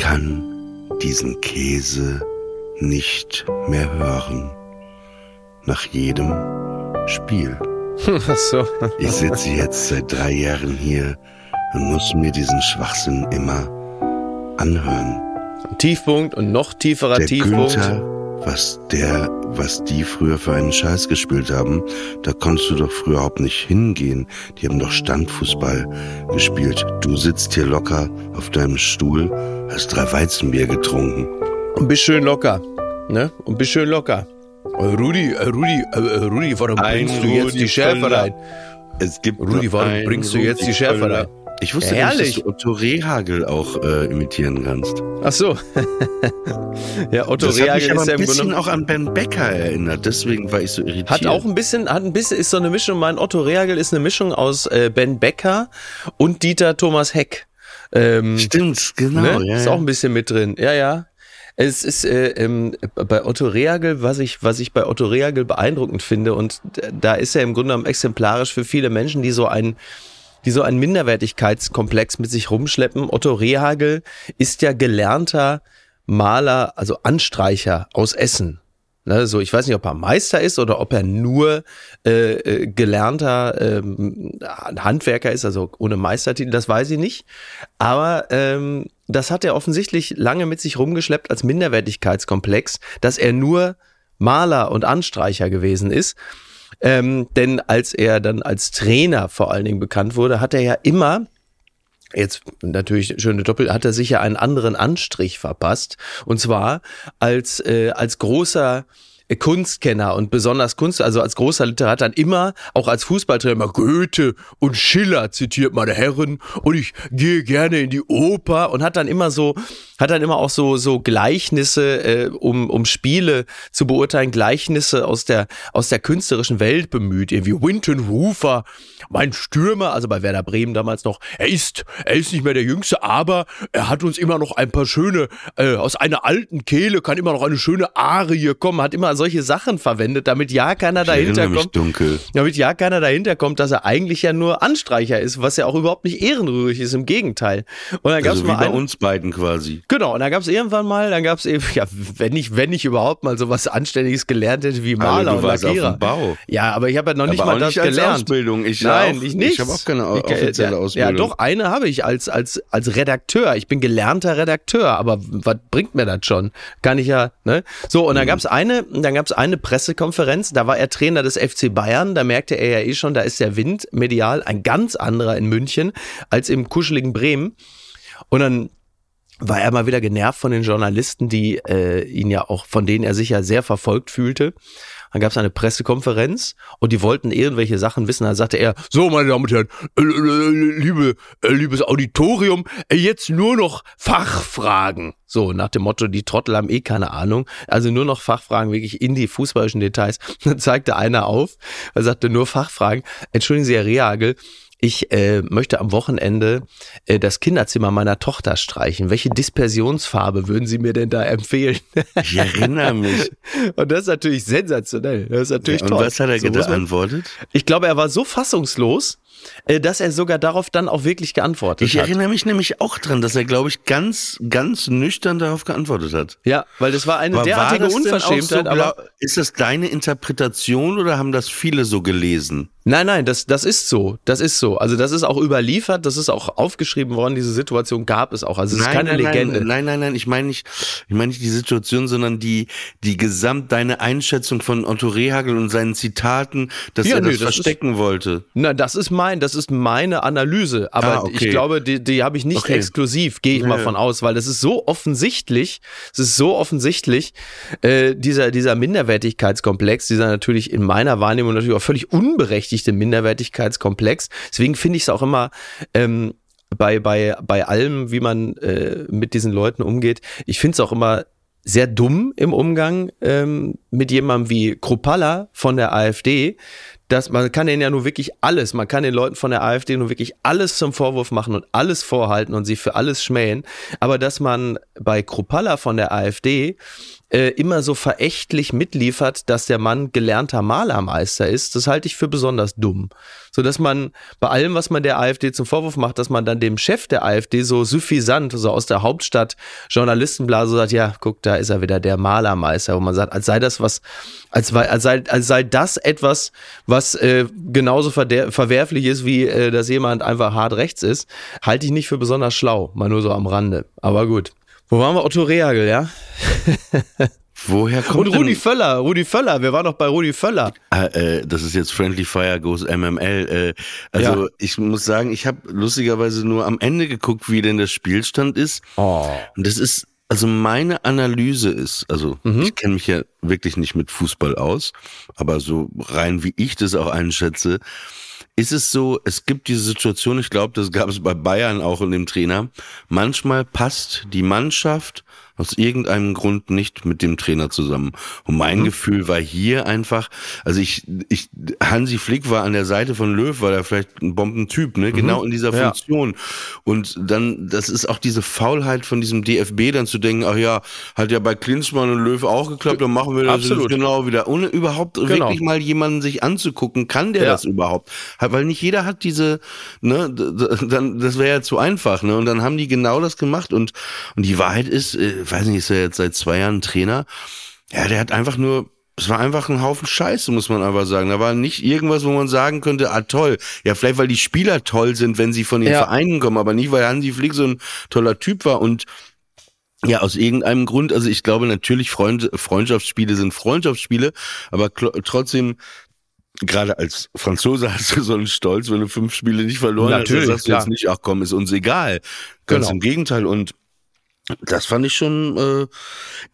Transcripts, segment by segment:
kann diesen Käse nicht mehr hören. Nach jedem Spiel. So. Ich sitze jetzt seit drei Jahren hier und muss mir diesen Schwachsinn immer anhören. Tiefpunkt und noch tieferer Der Tiefpunkt. Günther, was der, was die früher für einen Scheiß gespielt haben, da konntest du doch früher überhaupt nicht hingehen. Die haben doch Standfußball gespielt. Du sitzt hier locker auf deinem Stuhl, hast drei Weizenbier getrunken. Und bist schön locker. Ne? Und bist schön locker. Äh, Rudi, äh, Rudi, äh, Rudi, warum bringst du jetzt die Schärfe rein? Es gibt Rudi, warum bringst du jetzt die Schärfe rein? Ich wusste Ja, gar nicht, dass du Otto Rehagel auch äh, imitieren kannst. Ach so. ja, Otto das hat Rehagel mich aber ist ja ein bisschen auch an Ben Becker erinnert, deswegen war ich so irritiert. hat auch ein bisschen, hat ein bisschen, ist so eine Mischung, mein Otto Rehagel ist eine Mischung aus äh, Ben Becker und Dieter Thomas Heck. Ähm, Stimmt, genau. ne? Ja, ist auch ein bisschen mit drin. Ja, ja. Es ist äh, ähm, bei Otto Rehagel, was ich, was ich bei Otto Rehagel beeindruckend finde, und da ist er im Grunde genommen exemplarisch für viele Menschen, die so ein die so einen Minderwertigkeitskomplex mit sich rumschleppen. Otto Rehagel ist ja gelernter Maler, also Anstreicher aus Essen. Ne, so, ich weiß nicht, ob er Meister ist oder ob er nur äh, äh, gelernter ähm, Handwerker ist, also ohne Meistertitel, das weiß ich nicht. Aber ähm, das hat er offensichtlich lange mit sich rumgeschleppt als Minderwertigkeitskomplex, dass er nur Maler und Anstreicher gewesen ist. Ähm, denn als er dann als Trainer vor allen Dingen bekannt wurde, hat er ja immer Jetzt natürlich schöne Doppel, hat er sich ja einen anderen Anstrich verpasst. Und zwar als, äh, als großer Kunstkenner und besonders Kunst, also als großer Literat dann immer, auch als Fußballtrainer, Goethe und Schiller zitiert meine Herren und ich gehe gerne in die Oper und hat dann immer so, hat dann immer auch so, so Gleichnisse, äh, um, um Spiele zu beurteilen, Gleichnisse aus der, aus der künstlerischen Welt bemüht, irgendwie Winton Rufer, mein Stürmer, also bei Werder Bremen damals noch, er ist, er ist nicht mehr der Jüngste, aber er hat uns immer noch ein paar schöne, äh, aus einer alten Kehle kann immer noch eine schöne Arie kommen, hat immer solche Sachen verwendet, damit ja keiner Ich dahinter kommt, dunkel. damit ja keiner dahinter kommt, dass er eigentlich ja nur Anstreicher ist, was ja auch überhaupt nicht ehrenrührig ist, im Gegenteil. Und dann gab es Also wie mal bei einen, uns beiden quasi. Genau, und dann gab es irgendwann mal, dann gab es eben, ja, wenn ich, wenn ich überhaupt mal sowas Anständiges gelernt hätte wie Maler und Lackierer. Bau. Ja, aber ich habe ja noch nicht Aber mal das nicht gelernt. Ausbildung. Ich Nein, auch. ich nicht. Ich habe auch keine offizielle Ausbildung. Ja, doch, eine habe ich als, als, als Redakteur. Ich bin gelernter Redakteur, aber was bringt mir das schon? Kann ich ja, ne? So, und dann gab's eine, dann gab's eine Pressekonferenz, da war er Trainer des FC Bayern, da merkte er ja eh schon, da ist der Wind medial ein ganz anderer in München als im kuscheligen Bremen. Und dann war er mal wieder genervt von den Journalisten, die äh, ihn ja auch, von denen er sich ja sehr verfolgt fühlte. Dann gab es eine Pressekonferenz und die wollten irgendwelche Sachen wissen. Da sagte er, so meine Damen und Herren, äh, äh, liebe, äh, liebes Auditorium, jetzt nur noch Fachfragen. So, nach dem Motto, die Trottel haben eh keine Ahnung. Also nur noch Fachfragen, wirklich in die fußballischen Details. Dann zeigte einer auf, er sagte nur Fachfragen. Entschuldigen Sie, Herr Rehagel, ich äh, möchte am Wochenende äh, das Kinderzimmer meiner Tochter streichen. Welche Dispersionsfarbe würden Sie mir denn da empfehlen? Ich erinnere mich. Und das ist natürlich sensationell. Das ist natürlich Ja, und toll. was hat er So geantwortet? Ich glaube, er war so fassungslos, äh, dass er sogar darauf dann auch wirklich geantwortet Ich hat. erinnere mich nämlich auch dran, dass er, glaube ich, ganz, ganz nüchtern darauf geantwortet hat. Ja, weil das war eine Aber derartige auch Unverschämtheit. so, aber ist das deine Interpretation oder haben das viele so gelesen? Nein, nein, das, das ist so. Das ist so. Also das ist auch überliefert, das ist auch aufgeschrieben worden, diese Situation gab es auch. Also es ist keine nein, Legende. Nein, nein, nein, nein, ich meine nicht, ich meine nicht die Situation, sondern die, die gesamt deine Einschätzung von Otto Rehagel und seinen Zitaten, dass Ja, er nö, das, das ist- verstecken wollte. Na, das ist mein, das ist meine Analyse. Aber Ah, okay. ich glaube, die, die habe ich nicht Okay. exklusiv, gehe ich mal von aus, weil das ist so offensichtlich, es ist so offensichtlich, äh, dieser, dieser Minderwertigkeitskomplex, dieser natürlich in meiner Wahrnehmung natürlich auch völlig unberechtigte Minderwertigkeitskomplex. Deswegen finde ich es auch immer, ähm, bei, bei, bei allem, wie man äh, mit diesen Leuten umgeht, ich finde es auch immer sehr dumm im Umgang ähm, mit jemandem wie Kropalla von der AfD, dass man kann denen ja nur wirklich alles, man kann den Leuten von der AfD nur wirklich alles zum Vorwurf machen und alles vorhalten und sie für alles schmähen, aber dass man bei Kropalla von der AfD äh, immer so verächtlich mitliefert, dass der Mann gelernter Malermeister ist, das halte ich für besonders dumm. So dass man bei allem, was man der AfD zum Vorwurf macht, dass man dann dem Chef der AfD so suffisant, so aus der Hauptstadt Journalistenblase sagt, ja, guck, da ist er wieder der Malermeister, wo man sagt, als sei das was, als, als, sei, als sei das etwas, was äh, genauso verwerflich ist, wie äh, dass jemand einfach hart rechts ist, halte ich nicht für besonders schlau, mal nur so am Rande. Aber gut. Wo waren wir? Otto Rehagel, ja? Woher kommt Und Rudi denn, Völler, Rudi Völler, wir waren noch bei Rudi Völler. Ah, äh, das ist jetzt Friendly Fire Goes MML. Äh, also Ja. ich muss sagen, ich habe lustigerweise nur am Ende geguckt, wie denn der Spielstand ist. Oh. Und das ist, also meine Analyse ist, also Mhm. ich kenne mich ja wirklich nicht mit Fußball aus, aber so rein wie ich das auch einschätze, ist es so, es gibt diese Situation, ich glaube, das gab es bei Bayern auch in dem Trainer, manchmal passt die Mannschaft aus irgendeinem Grund nicht mit dem Trainer zusammen. Und mein Gefühl war hier einfach, also ich, ich, Hansi Flick war an der Seite von Löw, war da vielleicht ein Bombentyp, ne, genau in dieser Ja. Funktion. Und dann, das ist auch diese Faulheit von diesem DFB, dann zu denken, ach ja, hat ja bei Klinsmann und Löw auch geklappt, dann machen wir das Absolut. genau wieder. Ohne überhaupt wirklich mal jemanden sich anzugucken, kann der Ja. das überhaupt? Weil nicht jeder hat diese, ne, dann, das wäre ja zu einfach, ne? Und dann haben die genau das gemacht und, und die Wahrheit ist, äh, weiß nicht, ist er jetzt seit zwei Jahren Trainer? Ja, der hat einfach nur, es war einfach ein Haufen Scheiße, muss man einfach sagen. Da war nicht irgendwas, wo man sagen könnte, ah toll. Ja, vielleicht weil die Spieler toll sind, wenn sie von den Ja. Vereinen kommen, aber nicht, weil Hansi Flick so ein toller Typ war und ja, aus irgendeinem Grund, also ich glaube natürlich, Freund, Freundschaftsspiele sind Freundschaftsspiele, aber trotzdem, gerade als Franzose hast du so einen Stolz, wenn du fünf Spiele nicht verloren Natürlich, hast, dann sagst du jetzt nicht, ach komm, ist uns egal. Ganz Genau. im Gegenteil und das fand ich schon äh,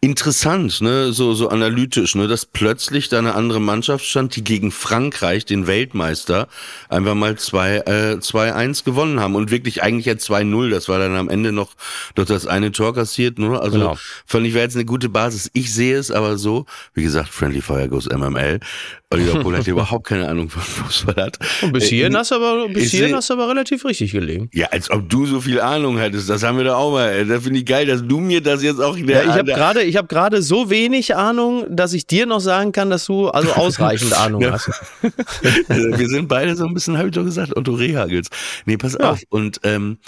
interessant, ne, so so analytisch, ne, dass plötzlich da eine andere Mannschaft stand, die gegen Frankreich, den Weltmeister, einfach mal zwei äh, 2-1 gewonnen haben und wirklich eigentlich ja 2-0, das war dann am Ende noch durch das eine Tor kassiert, ne? Also Genau. fand ich wäre jetzt eine gute Basis. Ich sehe es aber so, wie gesagt, Friendly Fire goes MML. Oliver Pohl hat überhaupt keine Ahnung von Fußball hat. Und bis hierhin Äh, hast du aber, bis hierhin hast du aber relativ richtig gelegen. ja, als ob du so viel Ahnung hättest. Das haben wir doch auch mal. ey. Da finde ich geil, dass du mir das jetzt auch. Ja, ich habe gerade, ich habe gerade so wenig Ahnung, dass ich dir noch sagen kann, dass du also ausreichend Ahnung hast. wir sind beide so ein bisschen, habe ich doch gesagt, Otto Rehagels. Nee, pass Ja. auf. Und ähm,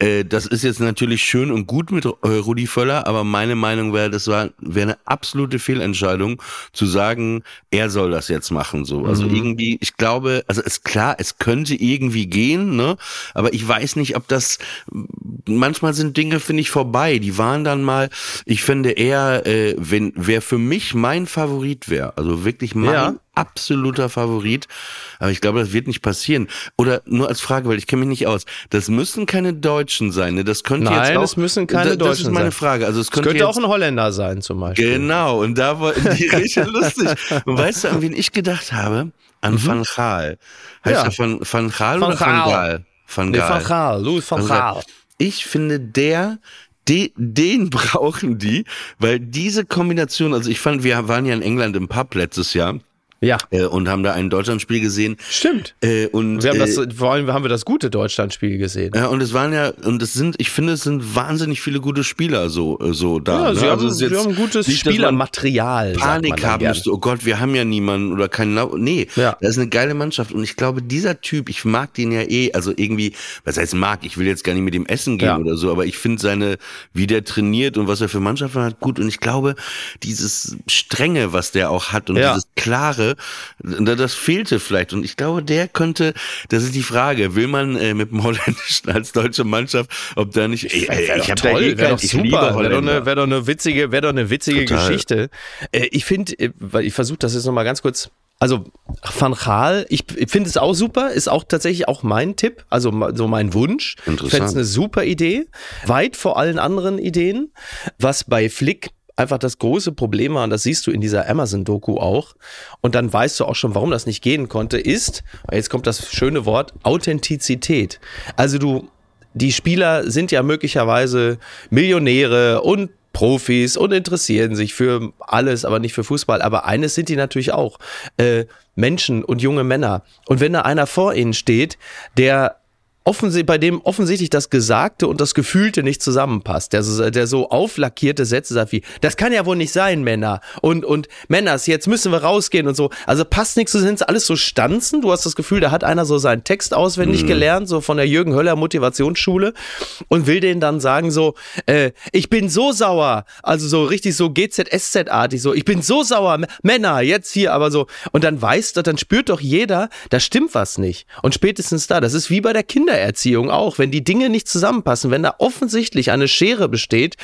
äh, das ist jetzt natürlich schön und gut mit äh, Rudi Völler, aber meine Meinung wäre, das war wäre eine absolute Fehlentscheidung zu sagen, er soll das jetzt machen. So, also Mhm. irgendwie, ich glaube, also ist klar, es könnte irgendwie gehen, ne? Aber ich weiß nicht, ob das. Manchmal sind Dinge finde ich vorbei. Die waren dann mal. Ich finde eher, äh, wenn wer für mich mein Favorit wäre, also wirklich mein Ja. Absoluter Favorit. Aber ich glaube, das wird nicht passieren. Oder nur als Frage, weil ich kenne mich nicht aus. Das müssen keine Deutschen sein. Ne? Das könnte Nein, jetzt auch, es müssen keine Da- Das Deutschen ist meine sein. Frage. Also es könnte, könnte jetzt, auch ein Holländer sein, zum Beispiel. Genau, und da war die richtig lustig. Und weißt du, an wen ich gedacht habe? An Van Gaal. Heißt Ja. er Van, Van Gaal Van oder Van Gaal. Gaal? Van Nee, Gaal. Van Gaal, Louis van. Gaal. Ich finde, der, de, den brauchen die, weil diese Kombination, also ich fand, wir waren ja in England im Pub letztes Jahr Ja. Äh, und haben da ein Deutschlandspiel gesehen. Stimmt. Äh, und, wir haben das, äh, vor allem haben wir das gute Deutschlandspiel gesehen. Ja, und es waren ja, und es sind, ich finde, es sind wahnsinnig viele gute Spieler so, äh, so da. Ja, ne? sie, Also haben, jetzt sie haben gutes nicht, Spielermaterial. Panik haben müsste, oh Gott, wir haben ja niemanden oder keinen, Lau nee, Ja. das ist eine geile Mannschaft und ich glaube, dieser Typ, ich mag den ja eh, also irgendwie, was heißt mag, ich will jetzt gar nicht mit dem essen gehen Ja. oder so, aber ich finde seine, wie der trainiert und was er für Mannschaften hat, gut und ich glaube, dieses Strenge, was der auch hat und Ja. dieses Klare, da- das fehlte vielleicht und ich glaube, der könnte, das ist die Frage, will man äh, mit dem Holländischen als deutsche Mannschaft, ob da nicht, ey, Wär ich habe da eh wäre kein, doch ich liebe super, wäre doch, Holländer. eine, wär doch eine witzige, wäre doch eine witzige Total. Geschichte. Äh, ich finde, äh, weil ich versuche das jetzt nochmal ganz kurz. Also Van Gaal, ich, ich finde es auch super, ist auch tatsächlich auch mein Tipp, also so mein Wunsch. Ich Interessant. fände es eine super Idee, weit vor allen anderen Ideen. Was bei Flick einfach das große Problem war, und das siehst du in dieser Amazon-Doku auch, und dann weißt du auch schon, warum das nicht gehen konnte, ist, jetzt kommt das schöne Wort, Authentizität. Also du, die Spieler sind ja möglicherweise Millionäre und Profis und interessieren sich für alles, aber nicht für Fußball. Aber eines sind die natürlich auch, äh, Menschen und junge Männer. Und wenn da einer vor ihnen steht, der offensichtlich, bei dem offensichtlich das Gesagte und das Gefühlte nicht zusammenpasst, der so, der so auflackierte Sätze sagt wie, das kann ja wohl nicht sein, Männer. Und, und Männers, jetzt müssen wir rausgehen und so. Also passt nichts, so sind alles so Stanzen. Du hast das Gefühl, da hat einer so seinen Text auswendig gelernt, so von der Jürgen Höller Motivationsschule und will denen dann sagen so, äh, ich bin so sauer, also so richtig so GZSZ-artig, so, ich bin so sauer, M- Männer, jetzt hier, aber so. Und dann weiß, dann spürt doch jeder, da stimmt was nicht. Und spätestens da, das ist wie bei der Kindererziehung auch, wenn die Dinge nicht zusammenpassen, wenn da offensichtlich eine Schere besteht,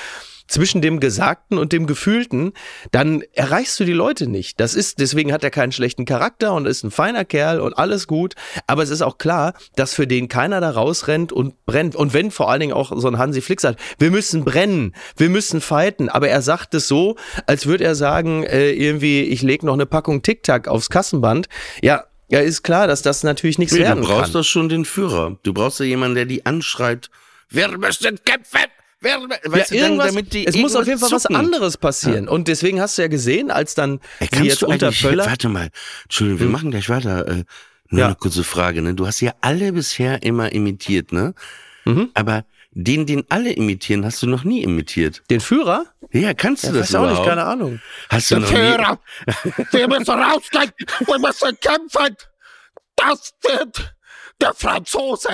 zwischen dem Gesagten und dem Gefühlten, dann erreichst du die Leute nicht. Das ist, deswegen hat er keinen schlechten Charakter und ist ein feiner Kerl und alles gut. Aber es ist auch klar, dass für den keiner da rausrennt und brennt. Und wenn vor allen Dingen auch so ein Hansi Flick sagt, wir müssen brennen, wir müssen fighten. Aber er sagt es so, als würde er sagen, äh, irgendwie, ich leg noch eine Packung Tic-Tac aufs Kassenband. Ja, ja, ist klar, dass das natürlich nichts Nee, werden du brauchst kann. doch schon den Führer. Du brauchst ja jemanden, der die anschreibt. Wir müssen kämpfen. Wir, weißt ja, du, dann, irgendwas, damit die es muss auf jeden Fall was zucken. anderes passieren. Und deswegen hast du ja gesehen, als dann Ey, sie jetzt unter Völler. warte mal, Entschuldigung, wir Hm. machen gleich weiter. Äh, nur Ja. eine kurze Frage, ne? Du hast ja alle bisher immer imitiert, ne? Mhm. Aber den, den alle imitieren, hast du noch nie imitiert. Den Führer? Ja, kannst du Ja, das weiß auch nicht, überhaupt? keine Ahnung. Hast du noch nie? Führer, wir müssen rausgehen, wir müssen kämpfen. Das wird der Franzose,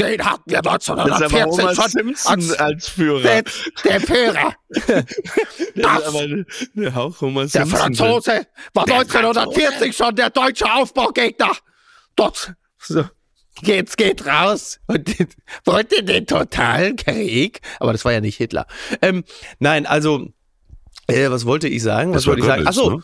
den hatten wir 1940 schon als als Führer. der, der Führer. Das das- ist aber eine, eine Hauch Homer Der Simpson. Franzose war 1940 schon der deutsche Aufbaugegner. Dort, So. Jetzt geht raus und wollte den totalen Krieg. Aber das war ja nicht Hitler. Ähm, nein, also, äh, was wollte ich sagen? Was Das war wollte ich sagen? Goebbels, Achso, ne?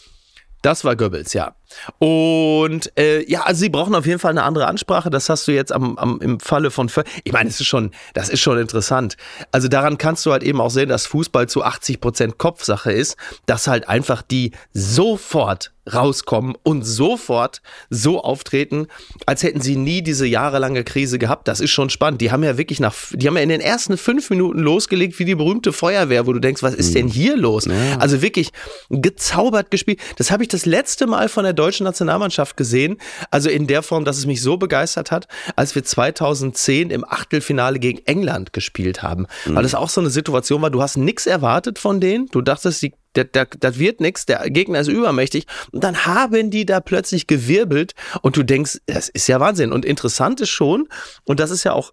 das war Goebbels, ja. Und äh, ja, also sie brauchen auf jeden Fall eine andere Ansprache. Das hast du jetzt am, am im Falle von. Vö- Ich meine, es ist schon, das ist schon interessant. Also daran kannst du halt eben auch sehen, dass Fußball zu 80 Prozent Kopfsache ist, dass halt einfach die sofort rauskommen und sofort so auftreten, als hätten sie nie diese jahrelange Krise gehabt. Das ist schon spannend. Die haben ja wirklich nach, die haben ja in den ersten fünf Minuten losgelegt wie die berühmte Feuerwehr, wo du denkst, was ist denn hier los? Also wirklich gezaubert gespielt. Das habe ich das letzte Mal von der deutschen Nationalmannschaft gesehen. Also in der Form, dass es mich so begeistert hat, als wir 2010 im Achtelfinale gegen England gespielt haben. Weil das auch so eine Situation war, du hast nichts erwartet von denen. Du dachtest, die das, wird nichts, der Gegner ist übermächtig. Und dann haben die da plötzlich gewirbelt und du denkst, das ist ja Wahnsinn. Und interessant ist schon, und das ist ja auch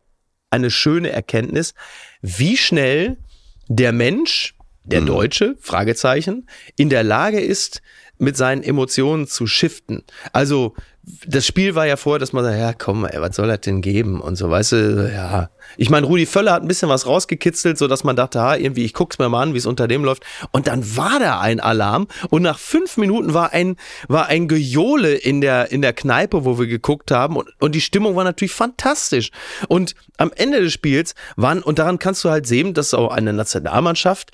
eine schöne Erkenntnis, wie schnell der Mensch, der Deutsche, Fragezeichen, in der Lage ist, mit seinen Emotionen zu shiften. Also, das Spiel war ja vorher, dass man sagt, ja komm, ey, was soll das denn geben? Und so, weißt du, ja. Ich meine, Rudi Völler hat ein bisschen was rausgekitzelt, so dass man dachte, ha, irgendwie, ich guck's mir mal an, wie es unter dem läuft. Und dann war da ein Alarm und nach fünf Minuten war ein, war ein Gejohle in der, in der Kneipe, wo wir geguckt haben und, und die Stimmung war natürlich fantastisch. Und am Ende des Spiels waren, und daran kannst du halt sehen, dass auch eine Nationalmannschaft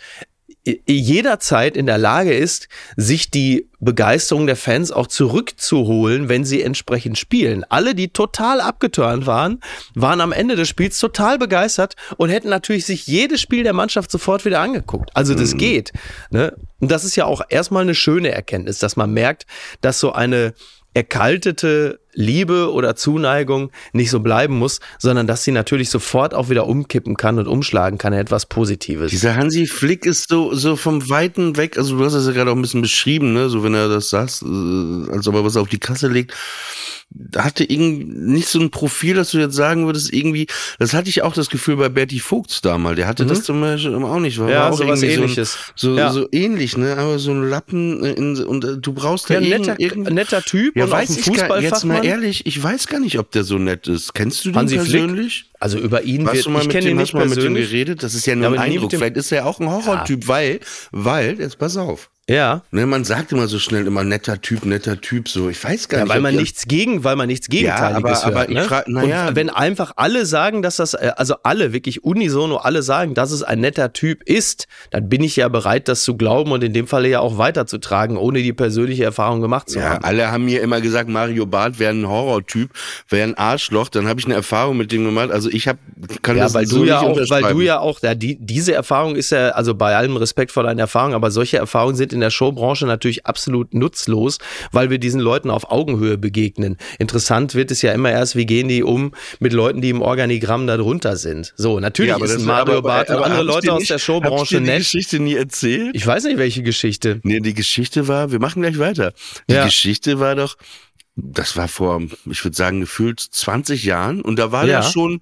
jederzeit in der Lage ist, sich die Begeisterung der Fans auch zurückzuholen, wenn sie entsprechend spielen. Alle, die total abgeturnt waren, waren am Ende des Spiels total begeistert und hätten natürlich sich jedes Spiel der Mannschaft sofort wieder angeguckt. Also das mhm. geht. Ne? Und das ist ja auch erstmal eine schöne Erkenntnis, dass man merkt, dass so eine erkaltete Liebe oder Zuneigung nicht so bleiben muss, sondern dass sie natürlich sofort auch wieder umkippen kann und umschlagen kann in etwas Positives. Dieser Hansi Flick ist so, so vom Weiten weg, also du hast es ja gerade auch ein bisschen beschrieben, ne, so wenn er das sagt, äh, als ob er was auf die Kasse legt hatte irgendwie nicht so ein Profil, dass du jetzt sagen würdest, irgendwie, das hatte ich auch das Gefühl bei Bertie Vogts damals, der hatte mhm. das zum Beispiel auch nicht, war, ja, auch sowas ähnliches. So, ja. so ähnlich, ne, aber so ein Lappen in, und äh, du brauchst ja, ja netter, netter Typ ja, und weiß ich gar, jetzt mal ehrlich, ich weiß gar nicht, ob der so nett ist. Kennst du den Hansi persönlich? Flick? Also über ihn Warst wird, du mal ich kenne ihn nicht mal mit dem geredet, das ist ja nur ein Eindruck, vielleicht ist er auch ein Horrortyp, weil, weil, jetzt pass auf, ja. Ne, man sagt immer so schnell immer netter Typ, netter Typ, so. Ich weiß gar ja, nicht. Weil man nichts gegen, weil man nichts Gegenteiliges ja, aber, hört. Aber ne? frag, naja. Und wenn einfach alle sagen, dass das, äh, also alle, wirklich unisono alle sagen, dass es ein netter Typ ist, dann bin ich ja bereit, das zu glauben und in dem Falle ja auch weiterzutragen, ohne die persönliche Erfahrung gemacht zu ja, haben. Alle haben mir immer gesagt, Mario Barth wäre ein Horrortyp, wäre ein Arschloch. Dann habe ich eine Erfahrung mit dem gemacht. Also ich habe, kann ja, das weil so du ja nicht auch, weil du ja auch, ja, die, diese Erfahrung ist ja, also bei allem Respekt vor deinen Erfahrungen, aber solche Erfahrungen sind in der Showbranche natürlich absolut nutzlos, weil wir diesen Leuten auf Augenhöhe begegnen. Interessant wird es ja immer erst, wie gehen die um mit Leuten, die im Organigramm da drunter sind. So, natürlich ja, ist ein Mario Barth und andere Leute aus der Showbranche nett. die Geschichte nie erzählt? Ich weiß nicht, welche Geschichte. Nee, die Geschichte war, wir machen gleich weiter. Die ja. Geschichte war doch, das war vor, ich würde sagen, gefühlt 20 Jahren und da war ja. schon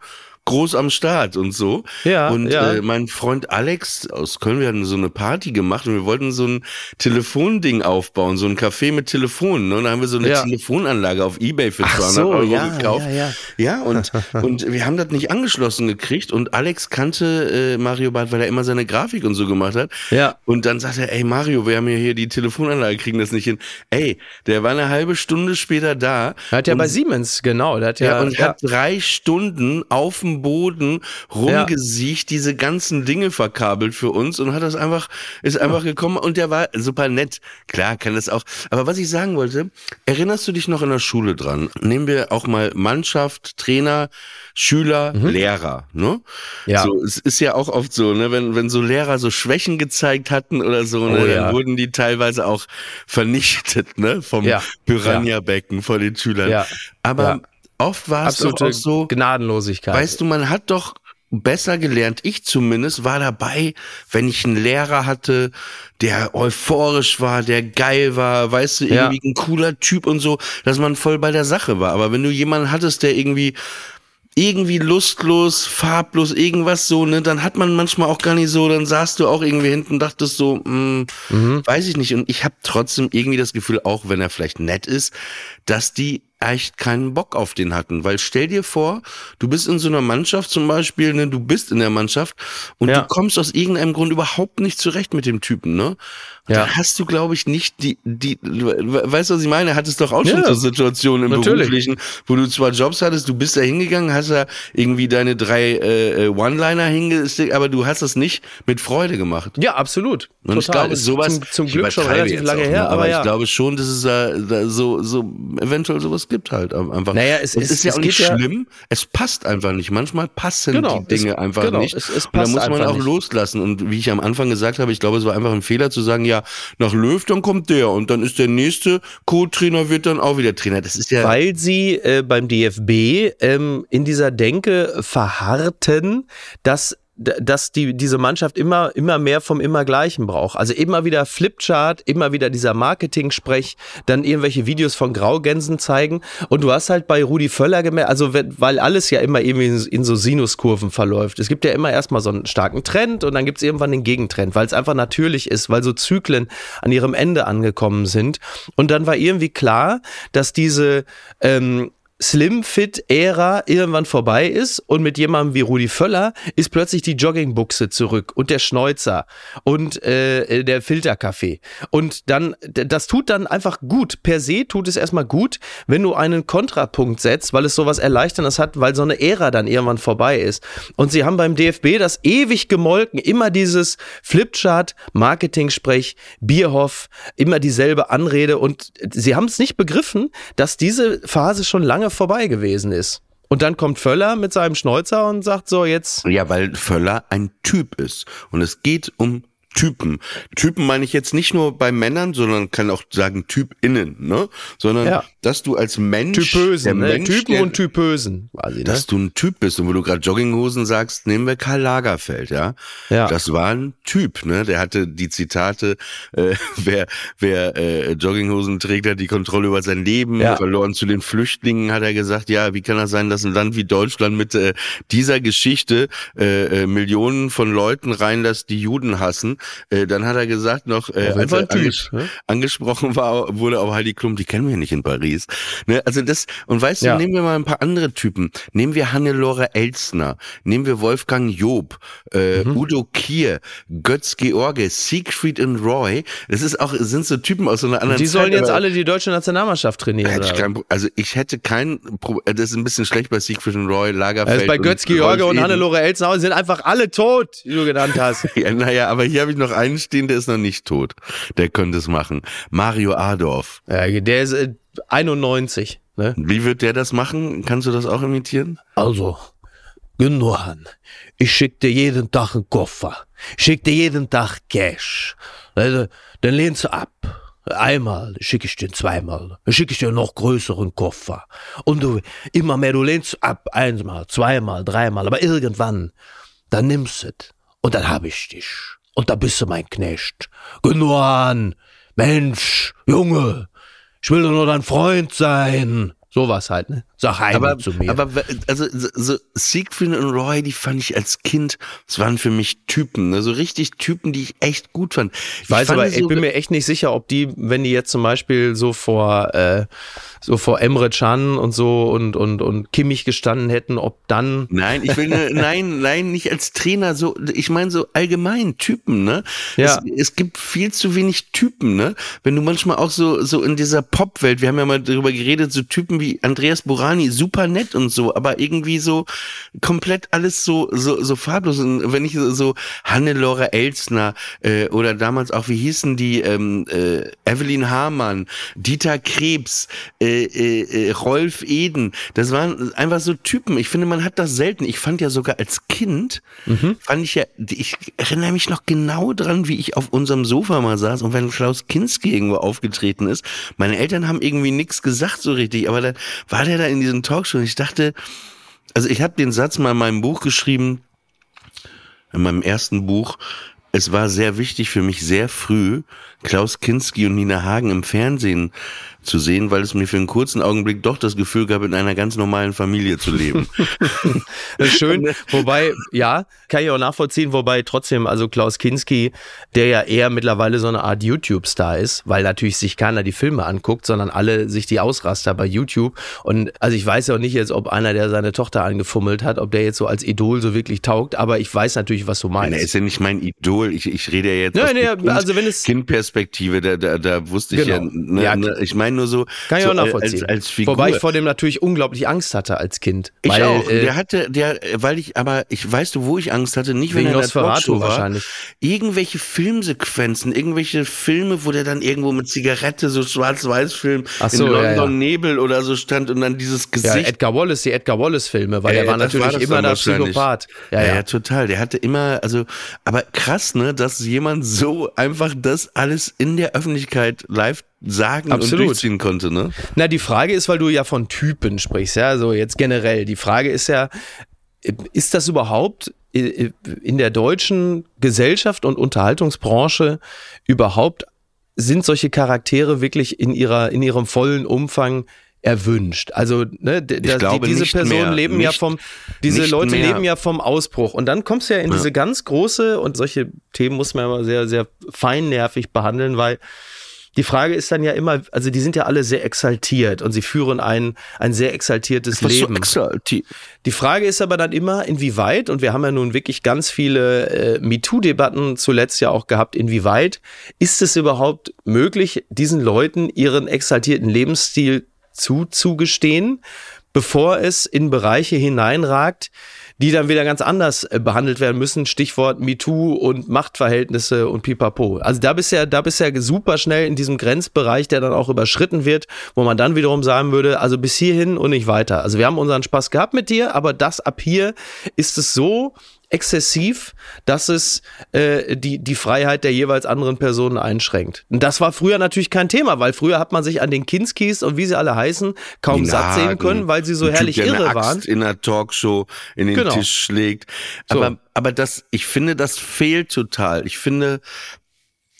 groß am Start und so. Ja. Und ja. Äh, mein Freund Alex aus Köln, wir hatten so eine Party gemacht und wir wollten so ein Telefonding aufbauen, so ein Café mit Telefonen. Ne? Und da haben wir so eine ja. Telefonanlage auf Ebay für 200 so, Euro ja, gekauft. Ja, ja. ja und, und wir haben das nicht angeschlossen gekriegt und Alex kannte äh, Mario Barth, weil er immer seine Grafik und so gemacht hat. Ja. Und dann sagt er, ey Mario, wir haben ja hier die Telefonanlage, kriegen das nicht hin. Ey, der war eine halbe Stunde später da. Hat ja bei Siemens, genau. Der hat ja, ja und hat drei Stunden auf dem Boden rumgesiecht, ja. diese ganzen Dinge verkabelt für uns und hat das einfach, ist einfach gekommen und der war super nett. Klar, kann das auch. Aber was ich sagen wollte, erinnerst du dich noch in der Schule dran? Nehmen wir auch mal Mannschaft, Trainer, Schüler, mhm. Lehrer, ne? Ja. So, es ist ja auch oft so, ne, wenn, wenn so Lehrer so Schwächen gezeigt hatten oder so, ne, oh, ja. dann wurden die teilweise auch vernichtet, ne, vom ja. Piranha-Becken vor den Schülern. Ja. Aber Oft war es doch auch so. Gnadenlosigkeit. Weißt du, man hat doch besser gelernt. Ich zumindest war dabei, wenn ich einen Lehrer hatte, der euphorisch war, der geil war, weißt du, irgendwie ja. ein cooler Typ und so, dass man voll bei der Sache war. Aber wenn du jemanden hattest, der irgendwie irgendwie lustlos, farblos, irgendwas so, ne, dann hat man manchmal auch gar nicht so, dann saßt du auch irgendwie hinten und dachtest so, mh, mm, mhm. weiß ich nicht. Und ich habe trotzdem irgendwie das Gefühl, auch wenn er vielleicht nett ist, dass die echt keinen Bock auf den hatten. Weil stell dir vor, du bist in so einer Mannschaft zum Beispiel, ne, du bist in der Mannschaft und ja. du kommst aus irgendeinem Grund überhaupt nicht zurecht mit dem Typen, ne? Ja. Da hast du, glaube ich, nicht die, die, weißt du, was ich meine? Hattest doch auch schon ja, so Situationen im natürlich. Beruflichen, wo du zwar Jobs hattest, du bist da hingegangen, hast da irgendwie deine drei äh, äh One-Liner hingesteckt, aber du hast das nicht mit Freude gemacht. Ja, absolut. Und Total. ich glaube, sowas, zum, zum Glück schon relativ lange her, aber, aber ja. ich glaube schon, dass es da, da so, so eventuell sowas gibt halt einfach. Naja, es, es ist ja auch nicht schlimm. Es passt einfach nicht. Manchmal passen genau, die Dinge es, einfach genau, nicht. Es, es und da muss man auch nicht. loslassen. Und wie ich am Anfang gesagt habe, ich glaube, es war einfach ein Fehler zu sagen, ja, nach Löw, dann kommt der und dann ist der nächste Co-Trainer wird dann auch wieder Trainer. Das ist ja. Weil sie äh, beim DFB ähm, in dieser Denke verharrten, dass dass die, diese Mannschaft immer, immer mehr vom Immergleichen braucht. Also immer wieder Flipchart, immer wieder dieser Marketing-Sprech, dann irgendwelche Videos von Graugänsen zeigen. Und du hast halt bei Rudi Völler gemerkt, also weil alles ja immer irgendwie in so Sinuskurven verläuft. Es gibt ja immer erstmal so einen starken Trend und dann gibt es irgendwann den Gegentrend, weil es einfach natürlich ist, weil so Zyklen an ihrem Ende angekommen sind. Und dann war irgendwie klar, dass diese ähm, Slim-Fit-Ära irgendwann vorbei ist und mit jemandem wie Rudi Völler ist plötzlich die Joggingbuchse zurück und der Schneuzer und äh, der Filterkaffee. Und dann, das tut dann einfach gut. Per se tut es erstmal gut, wenn du einen Kontrapunkt setzt, weil es sowas Erleichterndes hat, weil so eine Ära dann irgendwann vorbei ist. Und sie haben beim DFB das ewig gemolken, immer dieses Flipchart, Marketing-Sprech, Bierhoff, immer dieselbe Anrede und sie haben es nicht begriffen, dass diese Phase schon lange vorbei gewesen ist. Und dann kommt Völler mit seinem Schnäuzer und sagt so jetzt. Ja, weil Völler ein Typ ist. Und es geht um Typen. Typen meine ich jetzt nicht nur bei Männern, sondern kann auch sagen TypInnen, ne? Sondern ja. dass du als Mensch. Typösen, ne? Mensch, Typen der, und Typösen, quasi, ne? Dass du ein Typ bist. Und wo du gerade Jogginghosen sagst, nehmen wir Karl Lagerfeld, ja? Ja. Das war ein Typ, ne? Der hatte die Zitate, äh, wer, wer äh, Jogginghosen trägt, hat die Kontrolle über sein Leben, ja. verloren zu den Flüchtlingen, hat er gesagt, ja, wie kann das sein, dass ein Land wie Deutschland mit äh, dieser Geschichte äh, äh, Millionen von Leuten reinlässt, die Juden hassen? Äh, dann hat er gesagt noch, äh, als er anges ne? angesprochen war, wurde auch Heidi Klum, die kennen wir nicht in Paris. Ne? Also das, und weißt ja. du, nehmen wir mal ein paar andere Typen. Nehmen wir Hannelore Elsner, nehmen wir Wolfgang Job, äh, mhm. Udo Kier, Götz George, Siegfried und Roy. Das ist auch, sind so Typen aus so einer anderen Die Zeit, sollen jetzt alle die deutsche Nationalmannschaft trainieren. Ich kein, also ich hätte kein, das ist ein bisschen schlecht bei Siegfried und Roy, Lagerfeld. Also bei Götz George und, und Hannelore Elsner sind einfach alle tot, wie du genannt hast. ja, naja, aber hier habe ich noch einen stehen, der ist noch nicht tot. Der könnte es machen. Mario Adorf. Ja, der ist äh, 91. Ne? Wie wird der das machen? Kannst du das auch imitieren? Also, Gündogan, ich schick dir jeden Tag einen Koffer. Schick dir jeden Tag Cash. Also, dann lehnst du ab. Einmal schicke ich dir zweimal, dann schicke ich dir einen noch größeren Koffer. Und du immer mehr, du lehnst ab, einmal, zweimal, dreimal, aber irgendwann, dann nimmst du es und dann hab ich dich und da bist du mein Knecht. Genuan, Mensch, Junge, ich will doch nur dein Freund sein. Sowas halt, ne? Sag heim aber, zu mir. Aber also so Siegfried und Roy, die fand ich als Kind, das waren für mich Typen, ne? so richtig Typen, die ich echt gut fand. Ich, ich weiß aber, so ich bin mir echt nicht sicher, ob die, wenn die jetzt zum Beispiel so vor äh, so vor Emre Can und so und und und Kimmich gestanden hätten, ob dann Nein, ich will ne, nein, nein, nicht als Trainer so, ich meine so allgemein Typen, ne? Ja. Es, es gibt viel zu wenig Typen, ne? Wenn du manchmal auch so so in dieser Popwelt, wir haben ja mal darüber geredet, so Typen wie Andreas Burani, super nett und so, aber irgendwie so komplett alles so so so farblos und wenn ich so, so Hannelore Elsner äh, oder damals auch wie hießen die ähm, äh, Evelyn Hamann, Dieter Krebs, äh, äh, äh, Rolf Eden. Das waren einfach so Typen. Ich finde, man hat das selten. Ich fand ja sogar als Kind, mhm. fand ich ja, ich erinnere mich noch genau dran, wie ich auf unserem Sofa mal saß und wenn Klaus Kinski irgendwo aufgetreten ist. Meine Eltern haben irgendwie nichts gesagt so richtig, aber dann war der da in diesen Talkshow und ich dachte, also ich habe den Satz mal in meinem Buch geschrieben, in meinem ersten Buch, es war sehr wichtig für mich sehr früh, Klaus Kinski und Nina Hagen im Fernsehen zu sehen, weil es mir für einen kurzen Augenblick doch das Gefühl gab, in einer ganz normalen Familie zu leben. Schön, wobei, ja, kann ich auch nachvollziehen, wobei trotzdem, also Klaus Kinski, der ja eher mittlerweile so eine Art YouTube-Star ist, weil natürlich sich keiner die Filme anguckt, sondern alle sich die Ausraster bei YouTube. Und also ich weiß ja auch nicht jetzt, ob einer, der seine Tochter angefummelt hat, ob der jetzt so als Idol so wirklich taugt, aber ich weiß natürlich, was du meinst. Er ist ja nicht mein Idol, ich, ich rede ja jetzt ja, nee, kind, also wenn es Kindperspektive, da, da, da wusste ich genau. ja, ne, ja, ne, ich meine nur so, Kann ich so auch nachvollziehen. Als, als Figur. Wobei ich vor dem natürlich unglaublich Angst hatte als Kind. Ich weil, auch. Äh, der hatte, der, weil ich, aber ich weißt du, wo ich Angst hatte, nicht wenn er in der Talkshow war. Irgendwelche Filmsequenzen, irgendwelche Filme, wo der dann irgendwo mit Zigarette, so Schwarz-Weiß-Film so, in London ja, ja. Nebel oder so stand und dann dieses Gesicht. Ja, Edgar Wallace, die Edgar Wallace-Filme, weil äh, der war natürlich war immer der Psychopath. Ja, ja, ja, total. Der hatte immer, also, aber krass, ne, dass jemand so einfach das alles in der Öffentlichkeit live sagen Absolut. und durchziehen konnte, ne? Na, die Frage ist, weil du ja von Typen sprichst, ja, so jetzt generell. Die Frage ist ja, ist das überhaupt in der deutschen Gesellschaft und Unterhaltungsbranche überhaupt, sind solche Charaktere wirklich in ihrer, in ihrem vollen Umfang erwünscht. Also ne, das, glaube, die, diese Personen mehr. leben nicht, ja vom, diese Leute mehr. leben ja vom Ausbruch. Und dann kommst du ja in ja. diese ganz große und solche Themen muss man immer sehr, sehr feinnervig behandeln, weil die Frage ist dann ja immer, also die sind ja alle sehr exaltiert und sie führen ein, ein sehr exaltiertes Was Leben. So exaltiert. Die Frage ist aber dann immer, inwieweit, und wir haben ja nun wirklich ganz viele äh, MeToo-Debatten zuletzt ja auch gehabt, inwieweit ist es überhaupt möglich, diesen Leuten ihren exaltierten Lebensstil zuzugestehen, bevor es in Bereiche hineinragt, die dann wieder ganz anders äh, behandelt werden müssen. Stichwort MeToo und Machtverhältnisse und Pipapo. Also da bist ja, da bist ja super schnell in diesem Grenzbereich, der dann auch überschritten wird, wo man dann wiederum sagen würde, also bis hierhin und nicht weiter. Also wir haben unseren Spaß gehabt mit dir, aber das ab hier ist es so exzessiv, dass es äh, die, die Freiheit der jeweils anderen Personen einschränkt. Und das war früher natürlich kein Thema, weil früher hat man sich an den Kinskis und wie sie alle heißen kaum satt sehen können, weil sie so herrlich typ, der irre Axt waren. in der Talkshow in den genau. Tisch schlägt. Aber, so. aber das, ich finde, das fehlt total. Ich finde,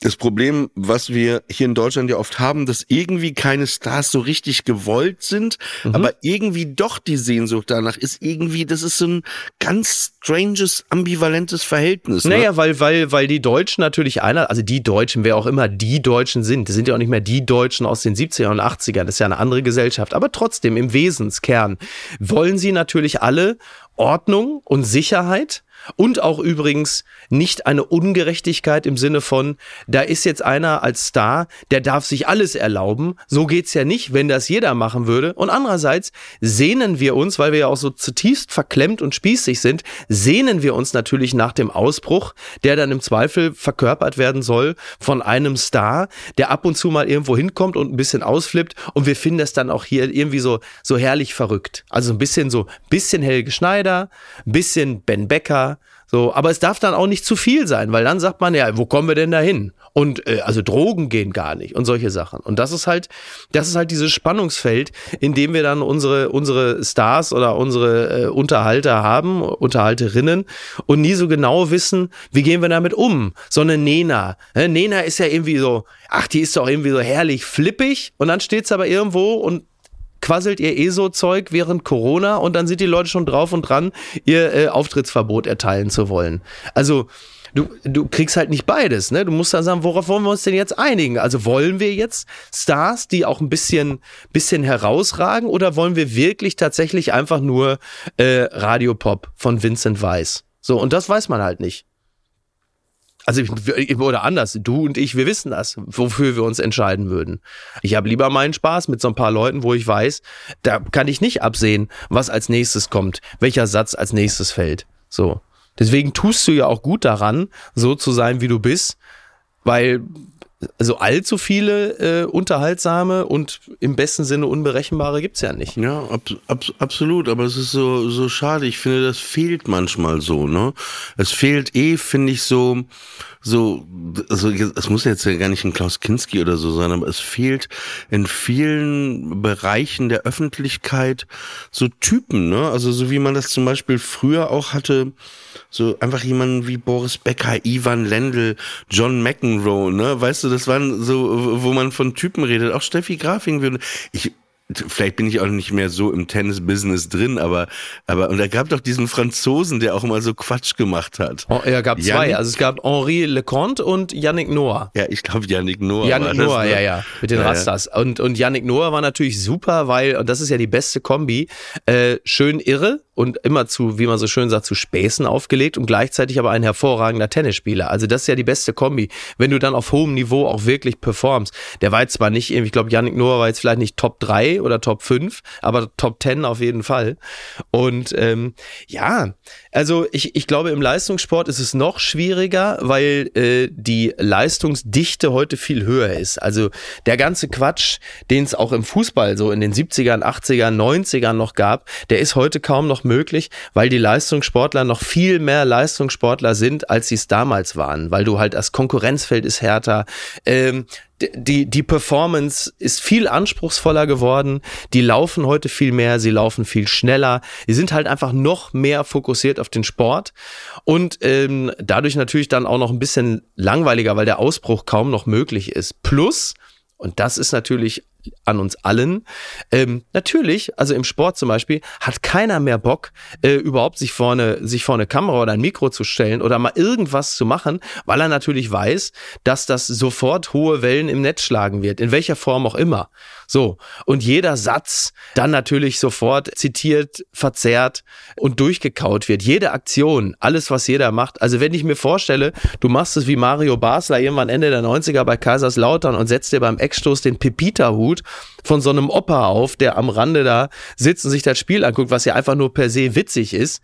das Problem, was wir hier in Deutschland ja oft haben, dass irgendwie keine Stars so richtig gewollt sind, mhm. aber irgendwie doch die Sehnsucht danach ist irgendwie, das ist so ein ganz stranges, ambivalentes Verhältnis. Ne? Naja, weil, weil, weil die Deutschen natürlich einer, also die Deutschen, wer auch immer die Deutschen sind, das sind ja auch nicht mehr die Deutschen aus den 70er und 80ern, das ist ja eine andere Gesellschaft, aber trotzdem im Wesenskern wollen sie natürlich alle Ordnung und Sicherheit und auch übrigens nicht eine Ungerechtigkeit im Sinne von, da ist jetzt einer als Star, der darf sich alles erlauben. So geht's ja nicht, wenn das jeder machen würde. Und andererseits sehnen wir uns, weil wir ja auch so zutiefst verklemmt und spießig sind, sehnen wir uns natürlich nach dem Ausbruch, der dann im Zweifel verkörpert werden soll von einem Star, der ab und zu mal irgendwo hinkommt und ein bisschen ausflippt. Und wir finden das dann auch hier irgendwie so, so herrlich verrückt. Also ein bisschen so, bisschen Helge Schneider, ein bisschen Ben Becker, so, aber es darf dann auch nicht zu viel sein, weil dann sagt man ja, wo kommen wir denn da hin? Und äh, also Drogen gehen gar nicht und solche Sachen. Und das ist halt, das ist halt dieses Spannungsfeld, in dem wir dann unsere unsere Stars oder unsere äh, Unterhalter haben, Unterhalterinnen und nie so genau wissen, wie gehen wir damit um. So eine Nena, ne? Nena ist ja irgendwie so, ach, die ist doch irgendwie so herrlich flippig und dann steht's aber irgendwo und quasselt ihr eh so Zeug während Corona und dann sind die Leute schon drauf und dran, ihr äh, Auftrittsverbot erteilen zu wollen. Also du, du kriegst halt nicht beides, ne? Du musst dann sagen, worauf wollen wir uns denn jetzt einigen? Also wollen wir jetzt Stars, die auch ein bisschen, bisschen herausragen oder wollen wir wirklich tatsächlich einfach nur äh, Radiopop von Vincent Weiss? So, und das weiß man halt nicht. Also oder anders, du und ich, wir wissen das, wofür wir uns entscheiden würden. Ich habe lieber meinen Spaß mit so ein paar Leuten, wo ich weiß, da kann ich nicht absehen, was als nächstes kommt, welcher Satz als nächstes fällt. So. Deswegen tust du ja auch gut daran, so zu sein, wie du bist, weil also allzu viele äh, unterhaltsame und im besten Sinne unberechenbare gibt's ja nicht. Ja, ab, ab, absolut, aber es ist so, so schade. Ich finde, das fehlt manchmal so, ne? Es fehlt eh, finde ich, so, so, also es muss jetzt ja gar nicht ein Klaus Kinski oder so sein, aber es fehlt in vielen Bereichen der Öffentlichkeit so Typen, ne? Also so wie man das zum Beispiel früher auch hatte, so einfach jemanden wie Boris Becker, Ivan Lendl, John McEnroe, ne? Weißt du, das waren so, wo man von Typen redet. Auch Steffi Grafing würde. Ich, vielleicht bin ich auch nicht mehr so im Tennis-Business drin, aber, aber, und da gab doch diesen Franzosen, der auch immer so Quatsch gemacht hat. Oh, er gab Yannick, zwei, also es gab Henri Leconte und Yannick Noah. Ja, ich glaube Yannick Noah. Yannick Noah, ne? ja, ja, mit den ja, Rastas. Ja. Und, und Yannick Noah war natürlich super, weil, und das ist ja die beste Kombi, äh, schön irre, und immer zu, wie man so schön sagt, zu Späßen aufgelegt und gleichzeitig aber ein hervorragender Tennisspieler. Also das ist ja die beste Kombi, wenn du dann auf hohem Niveau auch wirklich performst. Der war jetzt zwar nicht ich glaube, Yannick Noah war jetzt vielleicht nicht Top 3 oder Top 5, aber Top 10 auf jeden Fall. Und ähm, ja, also ich, ich glaube, im Leistungssport ist es noch schwieriger, weil äh, die Leistungsdichte heute viel höher ist. Also der ganze Quatsch, den es auch im Fußball so in den 70ern, 80ern, 90ern noch gab, der ist heute kaum noch möglich, weil die Leistungssportler noch viel mehr Leistungssportler sind, als sie es damals waren, weil du halt das Konkurrenzfeld ist härter. Ähm, die, die Performance ist viel anspruchsvoller geworden. Die laufen heute viel mehr, sie laufen viel schneller. Die sind halt einfach noch mehr fokussiert auf den Sport und ähm, dadurch natürlich dann auch noch ein bisschen langweiliger, weil der Ausbruch kaum noch möglich ist. Plus, und das ist natürlich an uns allen. Ähm, natürlich, also im Sport zum Beispiel, hat keiner mehr Bock, äh, überhaupt sich vorne, sich vor eine Kamera oder ein Mikro zu stellen oder mal irgendwas zu machen, weil er natürlich weiß, dass das sofort hohe Wellen im Netz schlagen wird, in welcher Form auch immer. So. Und jeder Satz dann natürlich sofort zitiert, verzerrt und durchgekaut wird. Jede Aktion, alles, was jeder macht. Also wenn ich mir vorstelle, du machst es wie Mario Basler irgendwann Ende der 90er bei Kaiserslautern und setzt dir beim Eckstoß den Pepita-Hut von so einem Opa auf, der am Rande da sitzt und sich das Spiel anguckt, was ja einfach nur per se witzig ist.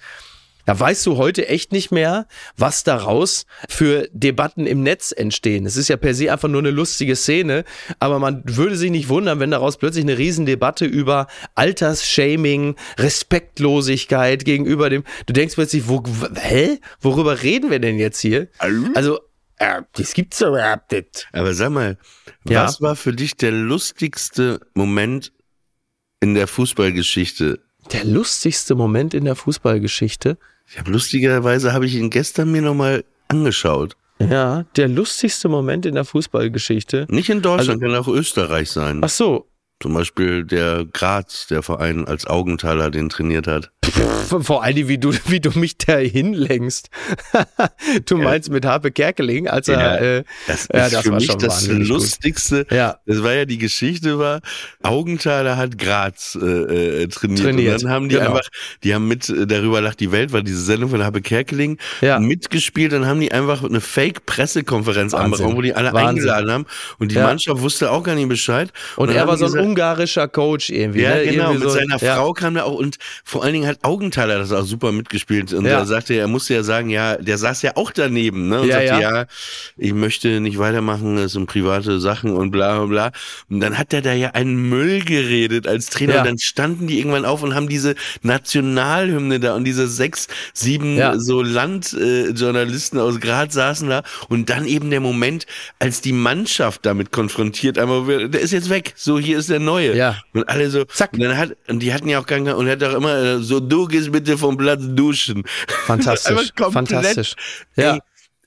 Da weißt du heute echt nicht mehr, was daraus für Debatten im Netz entstehen. Es ist ja per se einfach nur eine lustige Szene, aber man würde sich nicht wundern, wenn daraus plötzlich eine Riesendebatte über Altersshaming, Respektlosigkeit gegenüber dem, du denkst plötzlich, wo, hä? Worüber reden wir denn jetzt hier? Also, äh, das gibt's überhaupt nicht. Aber sag mal, ja? was war für dich der lustigste Moment in der Fußballgeschichte der lustigste Moment in der Fußballgeschichte. Ich habe lustigerweise habe ich ihn gestern mir nochmal angeschaut. Ja, der lustigste Moment in der Fußballgeschichte. Nicht in Deutschland, also, kann auch Österreich sein. Ach so, zum Beispiel der Graz, der Verein als Augenthaler den trainiert hat. Vor allem, wie du, wie du mich da hinlenkst. du meinst ja. mit Harpe Kerkeling, als er, ja, äh, das ist ja, das für mich das Lustigste. Ja. Das war ja die Geschichte war, Augenthaler hat Graz äh, äh, trainiert. trainiert. Und dann haben die genau. einfach, die haben mit äh, darüber lacht die Welt, war diese Sendung von Harpe Kerkeling ja. mitgespielt. Dann haben die einfach eine Fake-Pressekonferenz anberaumt, wo die alle Wahnsinn. eingeladen haben. Und die Mannschaft wusste auch gar nicht Bescheid. Und, und er war so ein ungarischer Coach irgendwie. Ja, ne? genau. Irgendwie mit so, seiner ja. Frau kam er auch und vor allen Dingen hat Augenthaler das auch super mitgespielt. Und ja. er sagte, er musste ja sagen, ja, der saß ja auch daneben, ne? Und ja, sagte, ja. ja, ich möchte nicht weitermachen, das sind private Sachen und bla bla bla. Und dann hat er da ja einen Müll geredet als Trainer. Und dann standen die irgendwann auf und haben diese Nationalhymne da und diese sechs, sieben so Landjournalisten äh, aus Graz saßen da. Und dann eben der Moment, als die Mannschaft damit konfrontiert, einmal, der ist jetzt weg. So, hier ist der der Neue. Ja. Und alle so, zack. Und dann hat, und die hatten ja auch gar und er hat auch immer äh, so, du gehst bitte vom Platz duschen. Fantastisch. Fantastisch. Ja. Ey,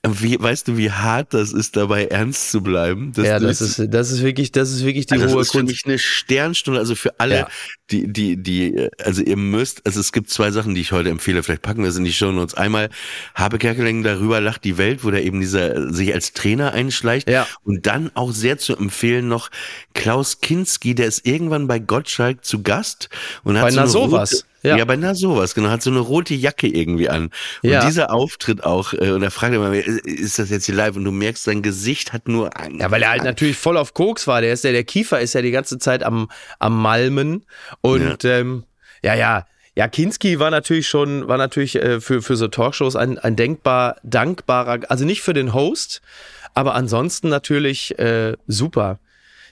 wie, weißt du, wie hart das ist, dabei ernst zu bleiben? Das, ja, das, das ist, das ist wirklich, das ist wirklich die also hohe das ist Kunst. für mich eine Sternstunde, also für alle, ja. die, die, die, also ihr müsst, also es gibt zwei Sachen, die ich heute empfehle, vielleicht packen wir es in die Show Notes. Einmal, Habe Kerkeling darüber lacht die Welt, wo der eben dieser, sich als Trainer einschleicht. Ja. Und dann auch sehr zu empfehlen noch Klaus Kinski, der ist irgendwann bei Gottschalk zu Gast und hat bei so sowas. Ja. ja, beinahe sowas, genau. Hat so eine rote Jacke irgendwie an. Und ja. dieser Auftritt auch, äh, und er fragt immer, ist das jetzt hier live? Und du merkst, sein Gesicht hat nur ein. Ja, weil er halt natürlich voll auf Koks war. Der ist ja, der Kiefer ist ja die ganze Zeit am, am Malmen. Und ja, ähm, ja, ja. Ja, Kinski war natürlich schon, war natürlich äh, für, für so Talkshows ein, ein denkbar dankbarer, also nicht für den Host, aber ansonsten natürlich äh, super.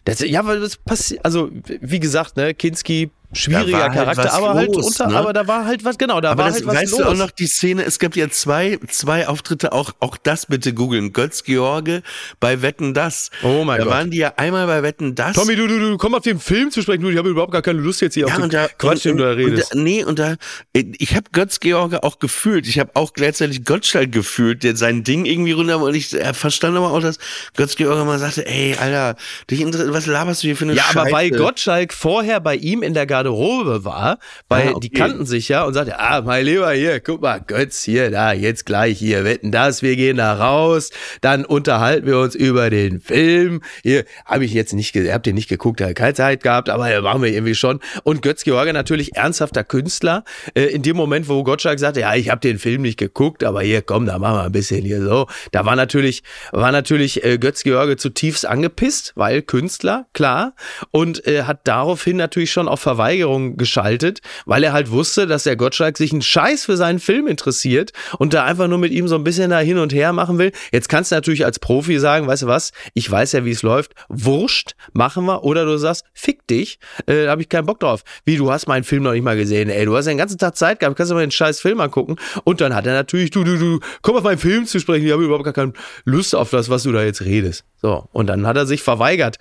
Das, ja, weil das passiert, also wie gesagt, ne, Kinski schwieriger halt Charakter, aber halt los, halt unter, ne? aber da war halt was, genau, da aber war das, halt was weißt los. du auch noch die Szene, es gab ja zwei, zwei Auftritte, auch, auch das bitte googeln, Götz George bei Wetten Das. Oh mein da Gott. Da waren die ja einmal bei Wetten Das. Tommy, du, du, du, komm auf den Film zu sprechen, du, ich habe überhaupt gar keine Lust jetzt hier ja, auf den da, Quatsch, den du da redest. Und da, nee, und da, ich habe Götz George auch gefühlt, ich habe auch gleichzeitig Gottschalk gefühlt, der sein Ding irgendwie runter, und ich er verstand aber auch, dass Götz George mal sagte, ey, Alter, dich was laberst du hier für eine Ja, Scheiße? aber weil Gottschalk vorher bei ihm in der Garderobe war, war, weil ah, okay. die kannten sich ja und sagte, ah, mein Lieber, hier, guck mal, Götz, hier, da, jetzt gleich hier, wetten das, wir gehen da raus, dann unterhalten wir uns über den Film. Hier, habe ich jetzt nicht, habt ihr nicht geguckt, da keine Zeit gehabt, aber ja, machen wir irgendwie schon. Und Götz George natürlich ernsthafter Künstler. Äh, in dem Moment, wo Gottschalk sagte, ja, ich habe den Film nicht geguckt, aber hier, komm, da machen wir ein bisschen hier so. Da war natürlich, war natürlich äh, Götz George zutiefst angepisst, weil Künstler, klar, und äh, hat daraufhin natürlich schon auf Verweigerung geschaltet weil er halt wusste, dass der Gottschalk sich einen Scheiß für seinen Film interessiert und da einfach nur mit ihm so ein bisschen da hin und her machen will. Jetzt kannst du natürlich als Profi sagen, weißt du was, ich weiß ja, wie es läuft, wurscht, machen wir. Oder du sagst, fick dich, äh, da habe ich keinen Bock drauf. Wie, du hast meinen Film noch nicht mal gesehen, ey, du hast den ganzen Tag Zeit gehabt, kannst du mal den scheiß Film angucken. Und dann hat er natürlich, du, du, du, komm auf meinen Film zu sprechen, ich habe überhaupt gar keine Lust auf das, was du da jetzt redest. So, und dann hat er sich verweigert.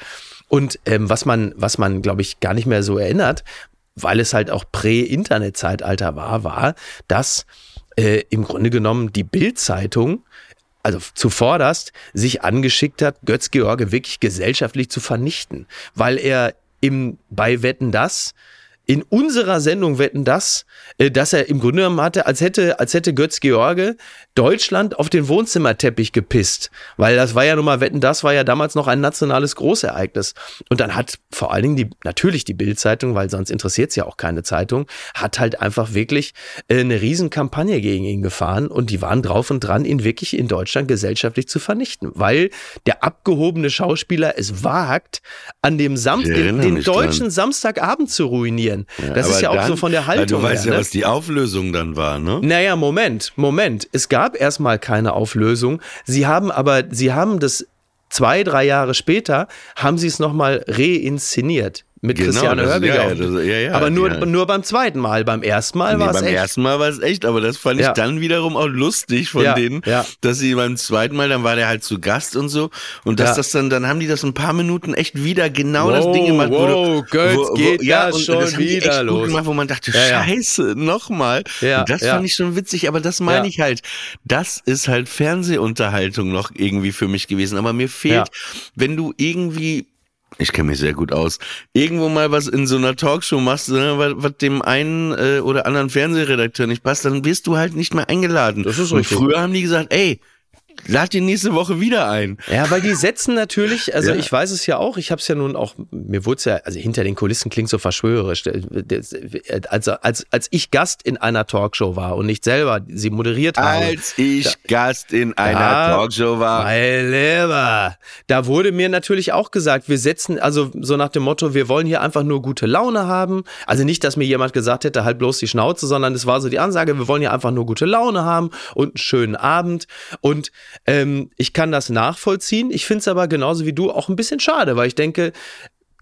Und ähm, was man, was man, glaube ich, gar nicht mehr so erinnert, weil es halt auch Prä-Internet-Zeitalter war, war, dass äh, im Grunde genommen die Bild-Zeitung also zuvorderst sich angeschickt hat, Götz George wirklich gesellschaftlich zu vernichten, weil er im, bei Wetten das in unserer Sendung Wetten das, äh, dass er im Grunde genommen hatte, als hätte, als hätte Götz George Deutschland auf den Wohnzimmerteppich gepisst. Weil das war ja nun mal, Wetten das war ja damals noch ein nationales Großereignis. Und dann hat vor allen Dingen die, natürlich die Bildzeitung, weil sonst interessiert es ja auch keine Zeitung, hat halt einfach wirklich äh, eine Riesenkampagne gegen ihn gefahren und die waren drauf und dran, ihn wirklich in Deutschland gesellschaftlich zu vernichten. Weil der abgehobene Schauspieler es wagt, an dem Samstag, den, den deutschen dran. Samstagabend zu ruinieren Ja, das ist ja auch dann, so von der Haltung. Du weißt her, ja, ne? was die Auflösung dann war, ne? Naja, Moment, Moment. Es gab erstmal keine Auflösung. Sie haben aber, sie haben das zwei, drei Jahre später, haben sie es nochmal reinszeniert mit genau, Christiane Hörbiger. Ja, das, ja, ja, aber nur, nur beim zweiten Mal. Beim ersten Mal nee, war es echt. Beim ersten Mal war es echt, aber das fand ich dann wiederum auch lustig von denen, dass sie beim zweiten Mal, dann war der halt zu Gast und so. Und dass das dann, dann haben die das ein paar Minuten echt wieder genau wow, das Ding gemacht. Wow, Götz, wo, wo, geht ja, das schon das wieder los. Gemacht, wo man dachte, scheiße, nochmal. das fand ich schon witzig, aber das meine ich halt. Das ist halt Fernsehunterhaltung noch irgendwie für mich gewesen. Aber mir fehlt, wenn du irgendwie ich kenne mich sehr gut aus. Irgendwo mal was in so einer Talkshow machst, ne, was, was dem einen äh, oder anderen Fernsehredakteur nicht passt, dann wirst du halt nicht mehr eingeladen. Das ist richtig. Und früher haben die gesagt, ey, lad ihn nächste Woche wieder ein. Ja, weil die setzen natürlich, also ja. ich weiß es ja auch, ich habe es ja nun auch, mir wurde es ja, also hinter den Kulissen klingt so verschwörerisch. Also als, als ich Gast in einer Talkshow war und nicht selber sie moderiert habe. Als ich da, Gast in einer da, Talkshow war. Mein Lieber. Da wurde mir natürlich auch gesagt, wir setzen, also so nach dem Motto, wir wollen hier einfach nur gute Laune haben. Also nicht, dass mir jemand gesagt hätte, halt bloß die Schnauze, sondern es war so die Ansage, wir wollen hier einfach nur gute Laune haben und einen schönen Abend. Und ähm, ich kann das nachvollziehen. Ich finde es aber genauso wie du auch ein bisschen schade, weil ich denke,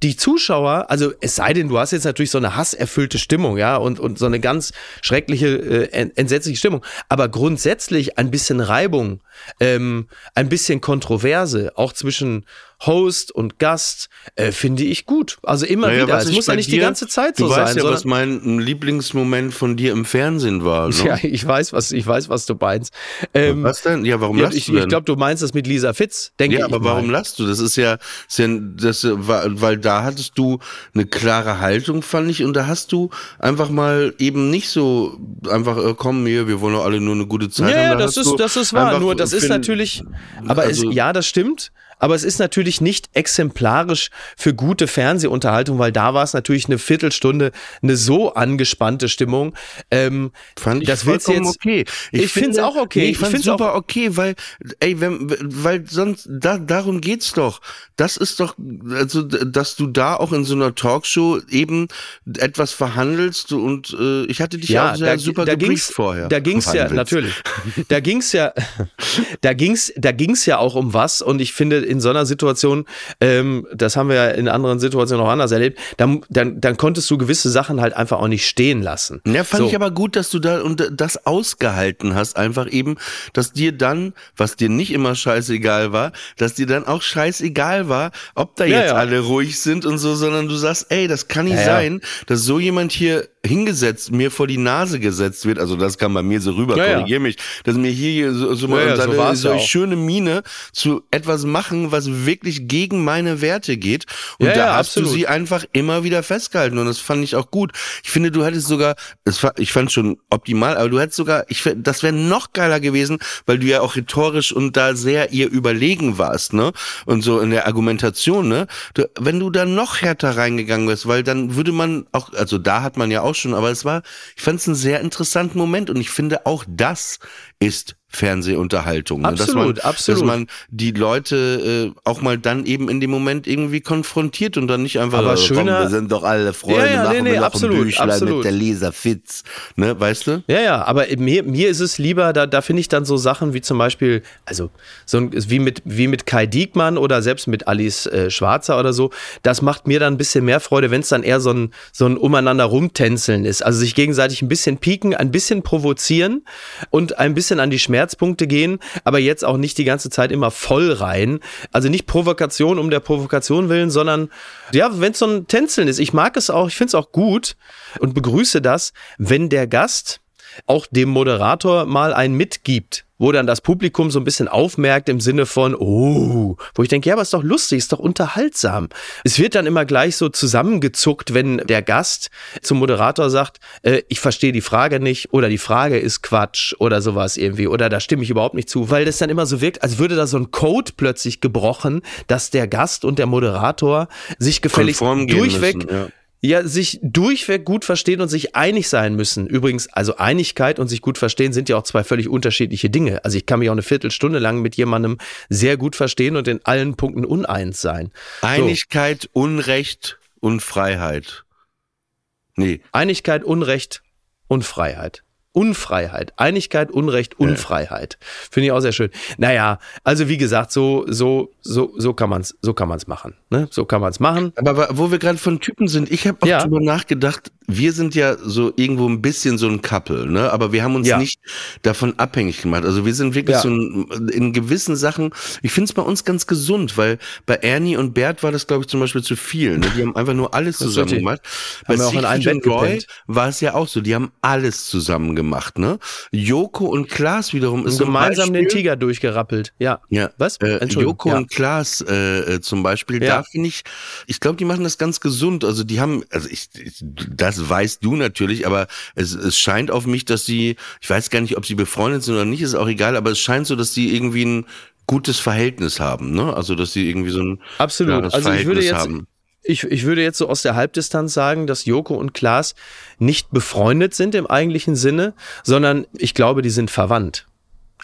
die Zuschauer, also es sei denn, du hast jetzt natürlich so eine hasserfüllte Stimmung, ja, und, und so eine ganz schreckliche, äh, entsetzliche Stimmung. Aber grundsätzlich ein bisschen Reibung, ähm, ein bisschen Kontroverse, auch zwischen Host und Gast, äh, finde ich gut. Also immer naja, wieder. Es muss ja nicht dir, die ganze Zeit so sein. Du weißt ja, was mein Lieblingsmoment von dir im Fernsehen war. Ne? Ja, ich weiß, was, ich weiß, was du meinst. Ähm, was denn? Ja, warum ja, lachst ich, du denn? Ich glaube, du meinst das mit Lisa Fitz, denke ja, ich. Ja, aber warum lachst du? Das ist ja, ist ja das, weil da hattest du eine klare Haltung, fand ich, und da hast du einfach mal eben nicht so einfach, äh, komm hier, wir wollen doch alle nur eine gute Zeit ja, haben. Ja, das ist, das ist wahr. Nur das ist natürlich, aber also, es, ja, das stimmt. Aber es ist natürlich nicht exemplarisch für gute Fernsehunterhaltung, weil da war es natürlich eine Viertelstunde eine so angespannte Stimmung. Ähm, Fand ich das vollkommen jetzt, okay. Ich, ich finde es auch okay. Nee, ich, ich finde es super okay, weil, ey, wenn, weil sonst, da, darum geht's doch. Das ist doch, also, dass du da auch in so einer Talkshow eben etwas verhandelst und äh, ich hatte dich ja auch sehr da, super da ging's, vorher. Da ging's ja, natürlich. Da ging's ja, da ging's, da ging's ja auch um was und ich finde, in so einer Situation, ähm, das haben wir ja in anderen Situationen auch anders erlebt, dann, dann, dann konntest du gewisse Sachen halt einfach auch nicht stehen lassen. Ja, fand so. ich aber gut, dass du da und das ausgehalten hast, einfach eben, dass dir dann, was dir nicht immer scheißegal war, dass dir dann auch scheißegal war, ob da ja, jetzt ja. alle ruhig sind und so, sondern du sagst, ey, das kann nicht ja, sein, dass so jemand hier hingesetzt, mir vor die Nase gesetzt wird, also das kam bei mir so rüber, ja, korrigier mich, dass mir hier so, so ja, seine, so, so schöne Miene zu etwas machen, was wirklich gegen meine Werte geht. Und ja, da hast absolut. du sie einfach immer wieder festgehalten und das fand ich auch gut. Ich finde, du hättest sogar, war, ich fand schon optimal, aber du hättest sogar, ich das wäre noch geiler gewesen, weil du ja auch rhetorisch und da sehr ihr überlegen warst, ne? Und so in der Argumentation, ne? Du, wenn du da noch härter reingegangen wärst, weil dann würde man auch, also da hat man ja auch schon, aber es war, ich fand es einen sehr interessanten Moment und ich finde auch das ist Fernsehunterhaltung. Ne? Absolut, dass man, absolut. Dass man die Leute äh, auch mal dann eben in dem Moment irgendwie konfrontiert und dann nicht einfach, aber schöner, komm, wir sind doch alle Freunde, ja, ja, machen nee, nee, absolut, ein Büchlein absolut. mit der Leser Fitz, ne, weißt du? Ja, ja, aber mir, mir ist es lieber, da, da finde ich dann so Sachen wie zum Beispiel, also so ein, wie mit, wie mit Kai Diekmann oder selbst mit Alice äh, Schwarzer oder so, das macht mir dann ein bisschen mehr Freude, wenn es dann eher so ein, so ein umeinander rumtänzeln ist. Also sich gegenseitig ein bisschen pieken, ein bisschen provozieren und ein bisschen an die Schmerzen Schmerzpunkte gehen, aber jetzt auch nicht die ganze Zeit immer voll rein. Also nicht Provokation um der Provokation willen, sondern ja, wenn es so ein Tänzeln ist. Ich mag es auch, ich finde es auch gut und begrüße das, wenn der Gast auch dem Moderator mal einen mitgibt, wo dann das Publikum so ein bisschen aufmerkt im Sinne von, oh, wo ich denke, ja, aber ist doch lustig, ist doch unterhaltsam. Es wird dann immer gleich so zusammengezuckt, wenn der Gast zum Moderator sagt, äh, ich verstehe die Frage nicht oder die Frage ist Quatsch oder sowas irgendwie oder da stimme ich überhaupt nicht zu, weil das dann immer so wirkt, als würde da so ein Code plötzlich gebrochen, dass der Gast und der Moderator sich gefälligst durchweg müssen, ja ja sich durchweg gut verstehen und sich einig sein müssen. Übrigens, also Einigkeit und sich gut verstehen sind ja auch zwei völlig unterschiedliche Dinge. Also ich kann mich auch eine Viertelstunde lang mit jemandem sehr gut verstehen und in allen Punkten uneins sein. Einigkeit, so. Unrecht und Freiheit. Nee. Einigkeit, Unrecht und Freiheit. Unfreiheit. Einigkeit, Unrecht, Unfreiheit. Ja. Finde ich auch sehr schön. Naja, also wie gesagt, so, so, so, so kann man's, so kann man's machen. Ne? So kann man's machen. Aber wo wir gerade von Typen sind, ich habe auch ja. drüber nachgedacht, wir sind ja so irgendwo ein bisschen so ein Couple, ne? Aber wir haben uns ja. nicht davon abhängig gemacht. Also wir sind wirklich ja. so ein, in gewissen Sachen, ich finde es bei uns ganz gesund, weil bei Ernie und Bert war das, glaube ich, zum Beispiel zu viel. Ne? Die haben einfach nur alles zusammen gemacht. Bei Siegfried und Roy war es ja auch so, die haben alles zusammen gemacht, ne? Joko und Klaas wiederum ist und gemeinsam Beispiel, den Tiger durchgerappelt. Ja. Ja. Was? Äh, Joko ja. und Klaas äh, äh, zum Beispiel, ja. da finde ich, ich glaube, die machen das ganz gesund. Also die haben, also ich, ich das das weißt du natürlich, aber es, es scheint auf mich, dass sie, ich weiß gar nicht, ob sie befreundet sind oder nicht, ist auch egal, aber es scheint so, dass sie irgendwie ein gutes Verhältnis haben, ne? Also dass sie irgendwie so ein absolut. Also ich würde jetzt haben. Ich, ich würde jetzt so aus der Halbdistanz sagen, dass Joko und Klaas nicht befreundet sind im eigentlichen Sinne, sondern ich glaube, die sind verwandt.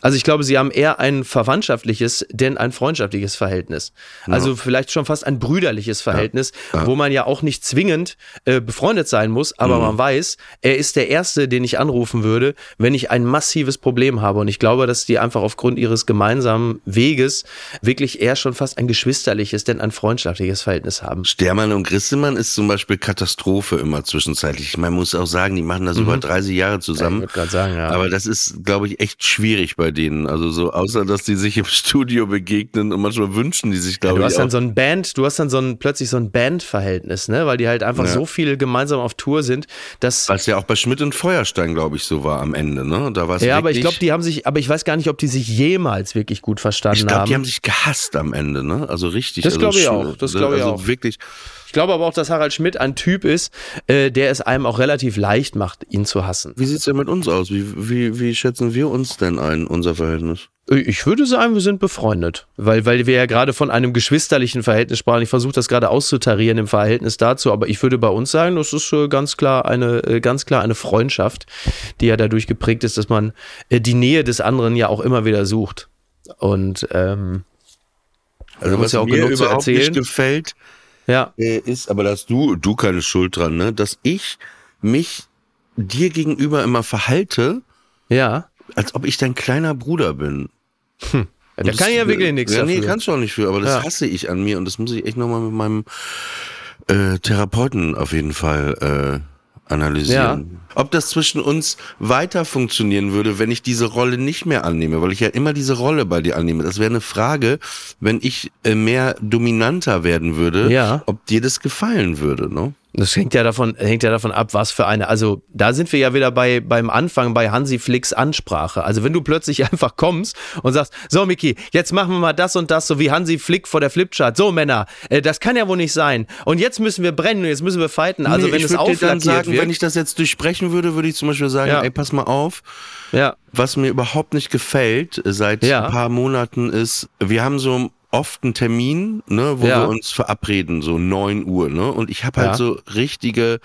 Also ich glaube, sie haben eher ein verwandtschaftliches, denn ein freundschaftliches Verhältnis. Ja. Also vielleicht schon fast ein brüderliches Verhältnis, ja. Ja. wo man ja auch nicht zwingend äh, befreundet sein muss, aber mhm. man weiß, er ist der Erste, den ich anrufen würde, wenn ich ein massives Problem habe. Und ich glaube, dass die einfach aufgrund ihres gemeinsamen Weges wirklich eher schon fast ein geschwisterliches, denn ein freundschaftliches Verhältnis haben. Stermann und Grissemann ist zum Beispiel Katastrophe immer zwischenzeitlich. Man muss auch sagen, die machen das mhm. über 30 Jahre zusammen. Ja, ich sagen, ja. Aber das ist, glaube ich, echt schwierig bei bei denen. Also so, außer dass die sich im Studio begegnen und manchmal wünschen die sich, glaube ja, ich. Du hast dann so ein Band, du hast dann so ein plötzlich so ein Bandverhältnis, ne? Weil die halt einfach ja. so viel gemeinsam auf Tour sind, dass. Was ja auch bei Schmidt und Feuerstein, glaube ich, so war am Ende, ne? Da war Ja, aber ich glaube, die haben sich, aber ich weiß gar nicht, ob die sich jemals wirklich gut verstanden ich glaub, haben. Ich glaube, die haben sich gehasst am Ende, ne? Also richtig. Das also glaube ich auch. Das glaube ich also auch. wirklich. Ich glaube aber auch, dass Harald Schmidt ein Typ ist, äh, der es einem auch relativ leicht macht, ihn zu hassen. Wie sieht's denn mit uns aus? Wie, wie, wie schätzen wir uns denn ein, unser Verhältnis? Ich würde sagen, wir sind befreundet, weil, weil wir ja gerade von einem geschwisterlichen Verhältnis sprachen. Ich versuche das gerade auszutarieren im Verhältnis dazu, aber ich würde bei uns sagen, das ist äh, ganz klar eine, äh, ganz klar eine Freundschaft, die ja dadurch geprägt ist, dass man äh, die Nähe des anderen ja auch immer wieder sucht. Und ähm, also was ja auch mir genug überhaupt zu erzählen. nicht gefällt, ja. Äh, ist, aber da hast du, du keine Schuld dran, ne? Dass ich mich dir gegenüber immer verhalte, ja. als ob ich dein kleiner Bruder bin. Hm. Ja, der kann ja wirklich nichts ja, dafür. Nee, kannst du auch nicht für, aber das ja. hasse ich an mir und das muss ich echt nochmal mit meinem äh, Therapeuten auf jeden Fall äh, analysieren. Ja. Ob das zwischen uns weiter funktionieren würde, wenn ich diese Rolle nicht mehr annehme, weil ich ja immer diese Rolle bei dir annehme. Das wäre eine Frage, wenn ich äh, mehr dominanter werden würde, ja. ob dir das gefallen würde, ne? Das hängt ja davon, hängt ja davon ab, was für eine. Also da sind wir ja wieder bei beim Anfang bei Hansi Flicks Ansprache. Also wenn du plötzlich einfach kommst und sagst, so Miki, jetzt machen wir mal das und das, so wie Hansi Flick vor der Flipchart. So Männer, äh, das kann ja wohl nicht sein. Und jetzt müssen wir brennen, jetzt müssen wir fighten. Also nee, wenn es auflackiert sagen, wird, wenn ich das jetzt durchsprechen würde, würde ich zum Beispiel sagen, ja. ey, pass mal auf. Ja. Was mir überhaupt nicht gefällt seit ja. ein paar Monaten ist, wir haben so oft einen Termin, ne, wo ja. wir uns verabreden, so neun Uhr, ne? Und ich habe halt ja. so richtige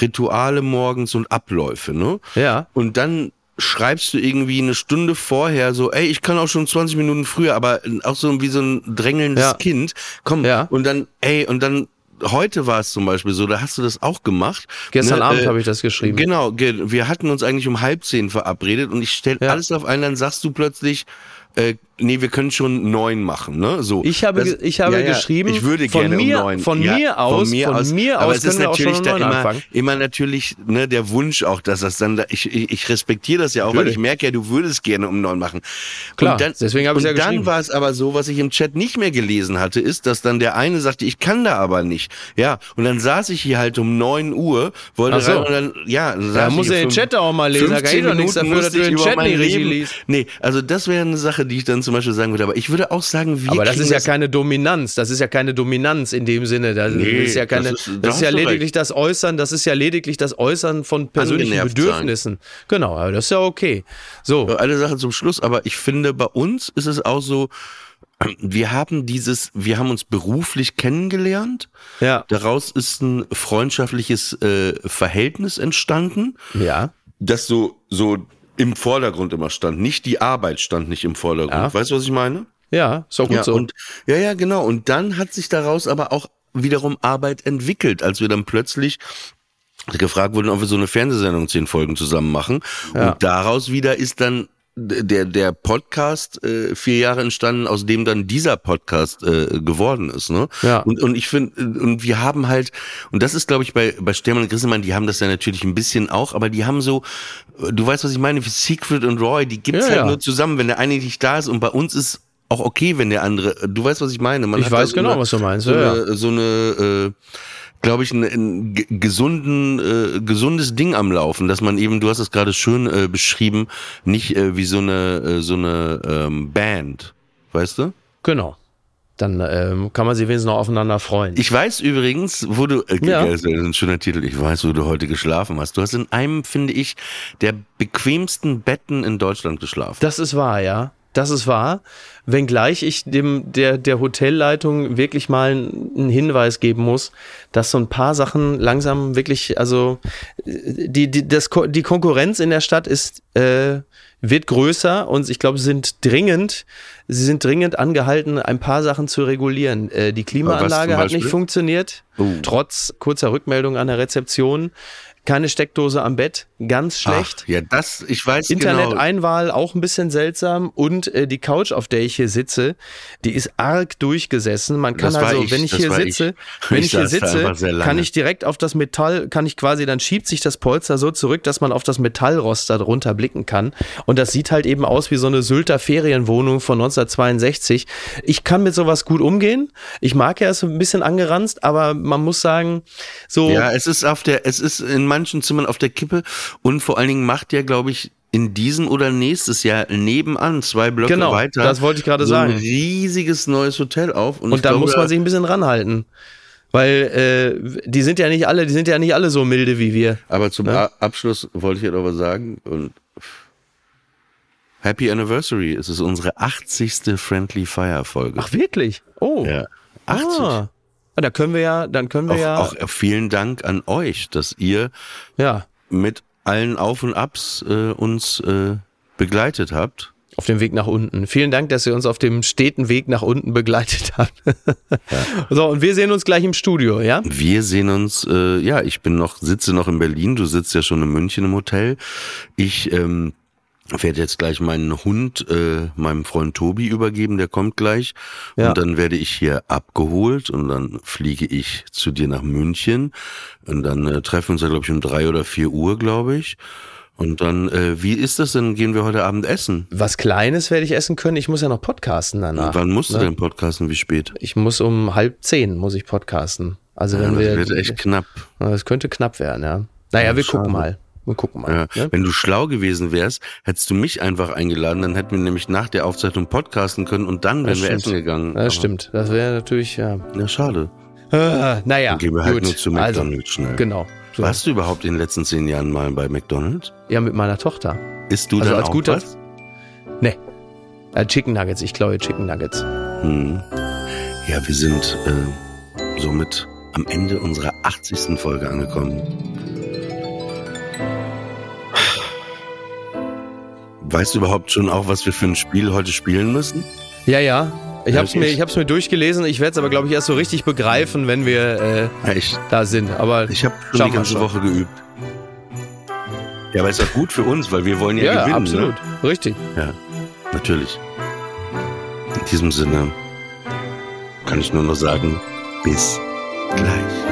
Rituale morgens und Abläufe, ne? Ja. Und dann schreibst du irgendwie eine Stunde vorher so, ey, ich kann auch schon 20 Minuten früher, aber auch so wie so ein drängelndes ja. Kind. Komm, ja. und dann, ey, und dann heute war es zum Beispiel so, da hast du das auch gemacht. Gestern ne? Abend äh, habe ich das geschrieben. Genau, wir hatten uns eigentlich um halb zehn verabredet und ich stell ja. alles auf einen, dann sagst du plötzlich, äh, nee, wir können schon neun machen, ne? So. Ich habe, das, ich habe ja, ja, geschrieben, ich würde von gerne mir, um neun. von ja, mir aus, von mir von aus, mir aber aus es ist natürlich da immer, anfangen. immer natürlich ne, der Wunsch auch, dass das dann, da, ich, ich, ich respektiere das ja auch, weil Natürlich. ich merke ja, du würdest gerne um neun machen. Klar, und dann, deswegen habe und ja dann geschrieben. war es aber so, was ich im Chat nicht mehr gelesen hatte, ist, dass dann der eine sagte, ich kann da aber nicht. Ja, und dann saß ich hier halt um neun Uhr, wollte so. rein und dann, ja, dann Da muss ich er den Chat auch mal lesen. Da kann ich 15 doch nichts dafür, dass du ich den Chat nicht richtig liest. Nee, also das wäre eine Sache, die ich dann zum Beispiel sagen würde. Aber ich würde auch sagen, wir Aber das ist ja keine Dominanz. Das ist ja keine Dominanz in dem Sinne. Das Nee, ist ja keine. das Das ist- ist, da hast ja lediglich recht. das Äußern. Das ist ja lediglich das Äußern von persönlichen Angenervt sein. Bedürfnissen. Genau, aber das ist ja okay. So. Eine Sache zum Schluss, aber ich finde, bei uns ist es auch so, wir haben dieses, wir haben uns beruflich kennengelernt. Ja. Daraus ist ein freundschaftliches äh, Verhältnis entstanden, Ja. das so, so im Vordergrund immer stand. Nicht die Arbeit stand nicht im Vordergrund. Ja. Weißt du, was ich meine? Ja, ist doch gut ja, so. Und, ja, ja, genau. Und dann hat sich daraus aber auch wiederum Arbeit entwickelt, als wir dann plötzlich gefragt wurden, ob wir so eine Fernsehsendung zehn Folgen zusammen machen. Ja. Und daraus wieder ist dann der, der Podcast äh, vier Jahre entstanden, aus dem dann dieser Podcast äh, geworden ist. Ne? Ja. Und, und ich finde, und wir haben halt, und das ist, glaube ich, bei, bei Stermann und Grissemann, die haben das ja natürlich ein bisschen auch, aber die haben so, du weißt, was ich meine, wie Secret und Roy, die gibt's Ja, halt ja. nur zusammen, wenn der eine nicht da ist und bei uns ist auch okay, wenn der andere, du weißt, was ich meine. Man Ich hat weiß genau, eine, was du meinst, So ja, eine, so eine äh, glaube ich, ein, ein ge- gesunden, äh, gesundes Ding am Laufen, dass man eben, du hast es gerade schön äh, beschrieben, nicht äh, wie so eine, äh, so eine ähm, Band, weißt du? Genau. Dann ähm, kann man sich wenigstens noch aufeinander freuen. Ich weiß übrigens, wo du, äh, Ja. das ist ein schöner Titel, ich weiß, wo du heute geschlafen hast. Du hast in einem, finde ich, der bequemsten Betten in Deutschland geschlafen. Das ist wahr, ja. Das ist wahr. Wenngleich ich dem der, der Hotelleitung wirklich mal einen Hinweis geben muss, dass so ein paar Sachen langsam wirklich, also die, die, das, die Konkurrenz in der Stadt ist, äh, wird größer und ich glaube, sie sind dringend, sie sind dringend angehalten, ein paar Sachen zu regulieren. Äh, die Klimaanlage hat nicht funktioniert, Oh. trotz kurzer Rückmeldung an der Rezeption. Keine Steckdose am Bett, ganz schlecht. Ach, ja, das, ich weiß genau. Internet-Einwahl auch ein bisschen seltsam und äh, die Couch, auf der ich hier sitze, die ist arg durchgesessen. Man kann Das also, ich, wenn ich hier sitze, ich. wenn Ich ich hier sitze, kann ich direkt auf das Metall, kann ich quasi, dann schiebt sich das Polster so zurück, dass man auf das Metallrost darunter blicken kann. Und das sieht halt eben aus wie so eine Sylter Ferienwohnung von 1962. Ich kann mit sowas gut umgehen. Ich mag ja es ein bisschen angeranzt, aber man muss sagen, so. Ja, es ist auf der, es ist in manchen Zimmern auf der Kippe und vor allen Dingen macht ja, glaube ich, in diesem oder nächstes Jahr nebenan zwei Blöcke Genau, weiter. das wollte ich gerade so sagen. Ein riesiges neues Hotel auf und, Und da glaube, muss man sich ein bisschen ranhalten. Weil äh, die sind ja nicht alle, die sind ja nicht alle so milde wie wir. Aber zum Ja. A- Abschluss wollte ich ja noch was sagen und Happy Anniversary. Es ist unsere 80. Friendly Fire Folge. Ach wirklich? Oh. ja. 80. Ah. Ah, Da können wir ja, dann können wir Auch, ja, auch vielen Dank an euch, dass ihr ja mit allen Auf und Abs äh, uns äh, begleitet habt. auf dem Weg nach unten. Vielen Dank, dass ihr uns auf dem steten Weg nach unten begleitet habt. So, und wir sehen uns gleich im Studio, ja? Wir sehen uns, äh, ja, ich bin noch, sitze noch in Berlin, du sitzt ja schon in München im Hotel. Ich ähm, werde jetzt gleich meinen Hund äh, meinem Freund Tobi übergeben, der kommt gleich. Ja. Und dann werde ich hier abgeholt und dann fliege ich zu dir nach München. Und dann äh, treffen wir uns ja, glaube ich, um drei oder vier Uhr, glaube ich. Und dann, äh, wie ist das denn? Gehen wir heute Abend essen? Was Kleines werde ich essen können. Ich muss ja noch podcasten danach. Wann musst du ne? denn podcasten? Wie spät? Ich muss um halb zehn muss ich podcasten. Also Ja, wenn das wir, wird echt knapp. das könnte knapp werden, ja. Naja, wir schade. gucken mal. Wir gucken mal. Ja. ne? Wenn du schlau gewesen wärst, hättest du mich einfach eingeladen, dann hätten wir nämlich nach der Aufzeichnung podcasten können und dann wären wir essen gegangen. Das Aber- stimmt. Das wäre natürlich, ja. Ja, schade. Ah, naja, Dann gehen wir halt gut. nur zu also, McDonalds schnell. genau. So. Warst du überhaupt in den letzten zehn Jahren mal bei McDonalds? Ja, mit meiner Tochter. Isst du Also dann als auch guter- was? Nee. Äh, Chicken Nuggets, ich glaube Chicken Nuggets. Hm. Ja, wir sind äh, somit am Ende unserer 80. Folge angekommen. Weißt du überhaupt schon auch, was wir für ein Spiel heute spielen müssen? Ja, ja. Ich Ja, hab's mir, ich- ich hab's mir durchgelesen. Ich werde es aber, glaube ich, erst so richtig begreifen, wenn wir äh, Ja, ich da sind. Aber ich habe schon die ganze schon. Woche geübt. Ja, aber ist auch gut für uns, weil wir wollen ja, ja, gewinnen. absolut. Ne? Richtig. Ja, natürlich. In diesem Sinne kann ich nur noch sagen, bis gleich.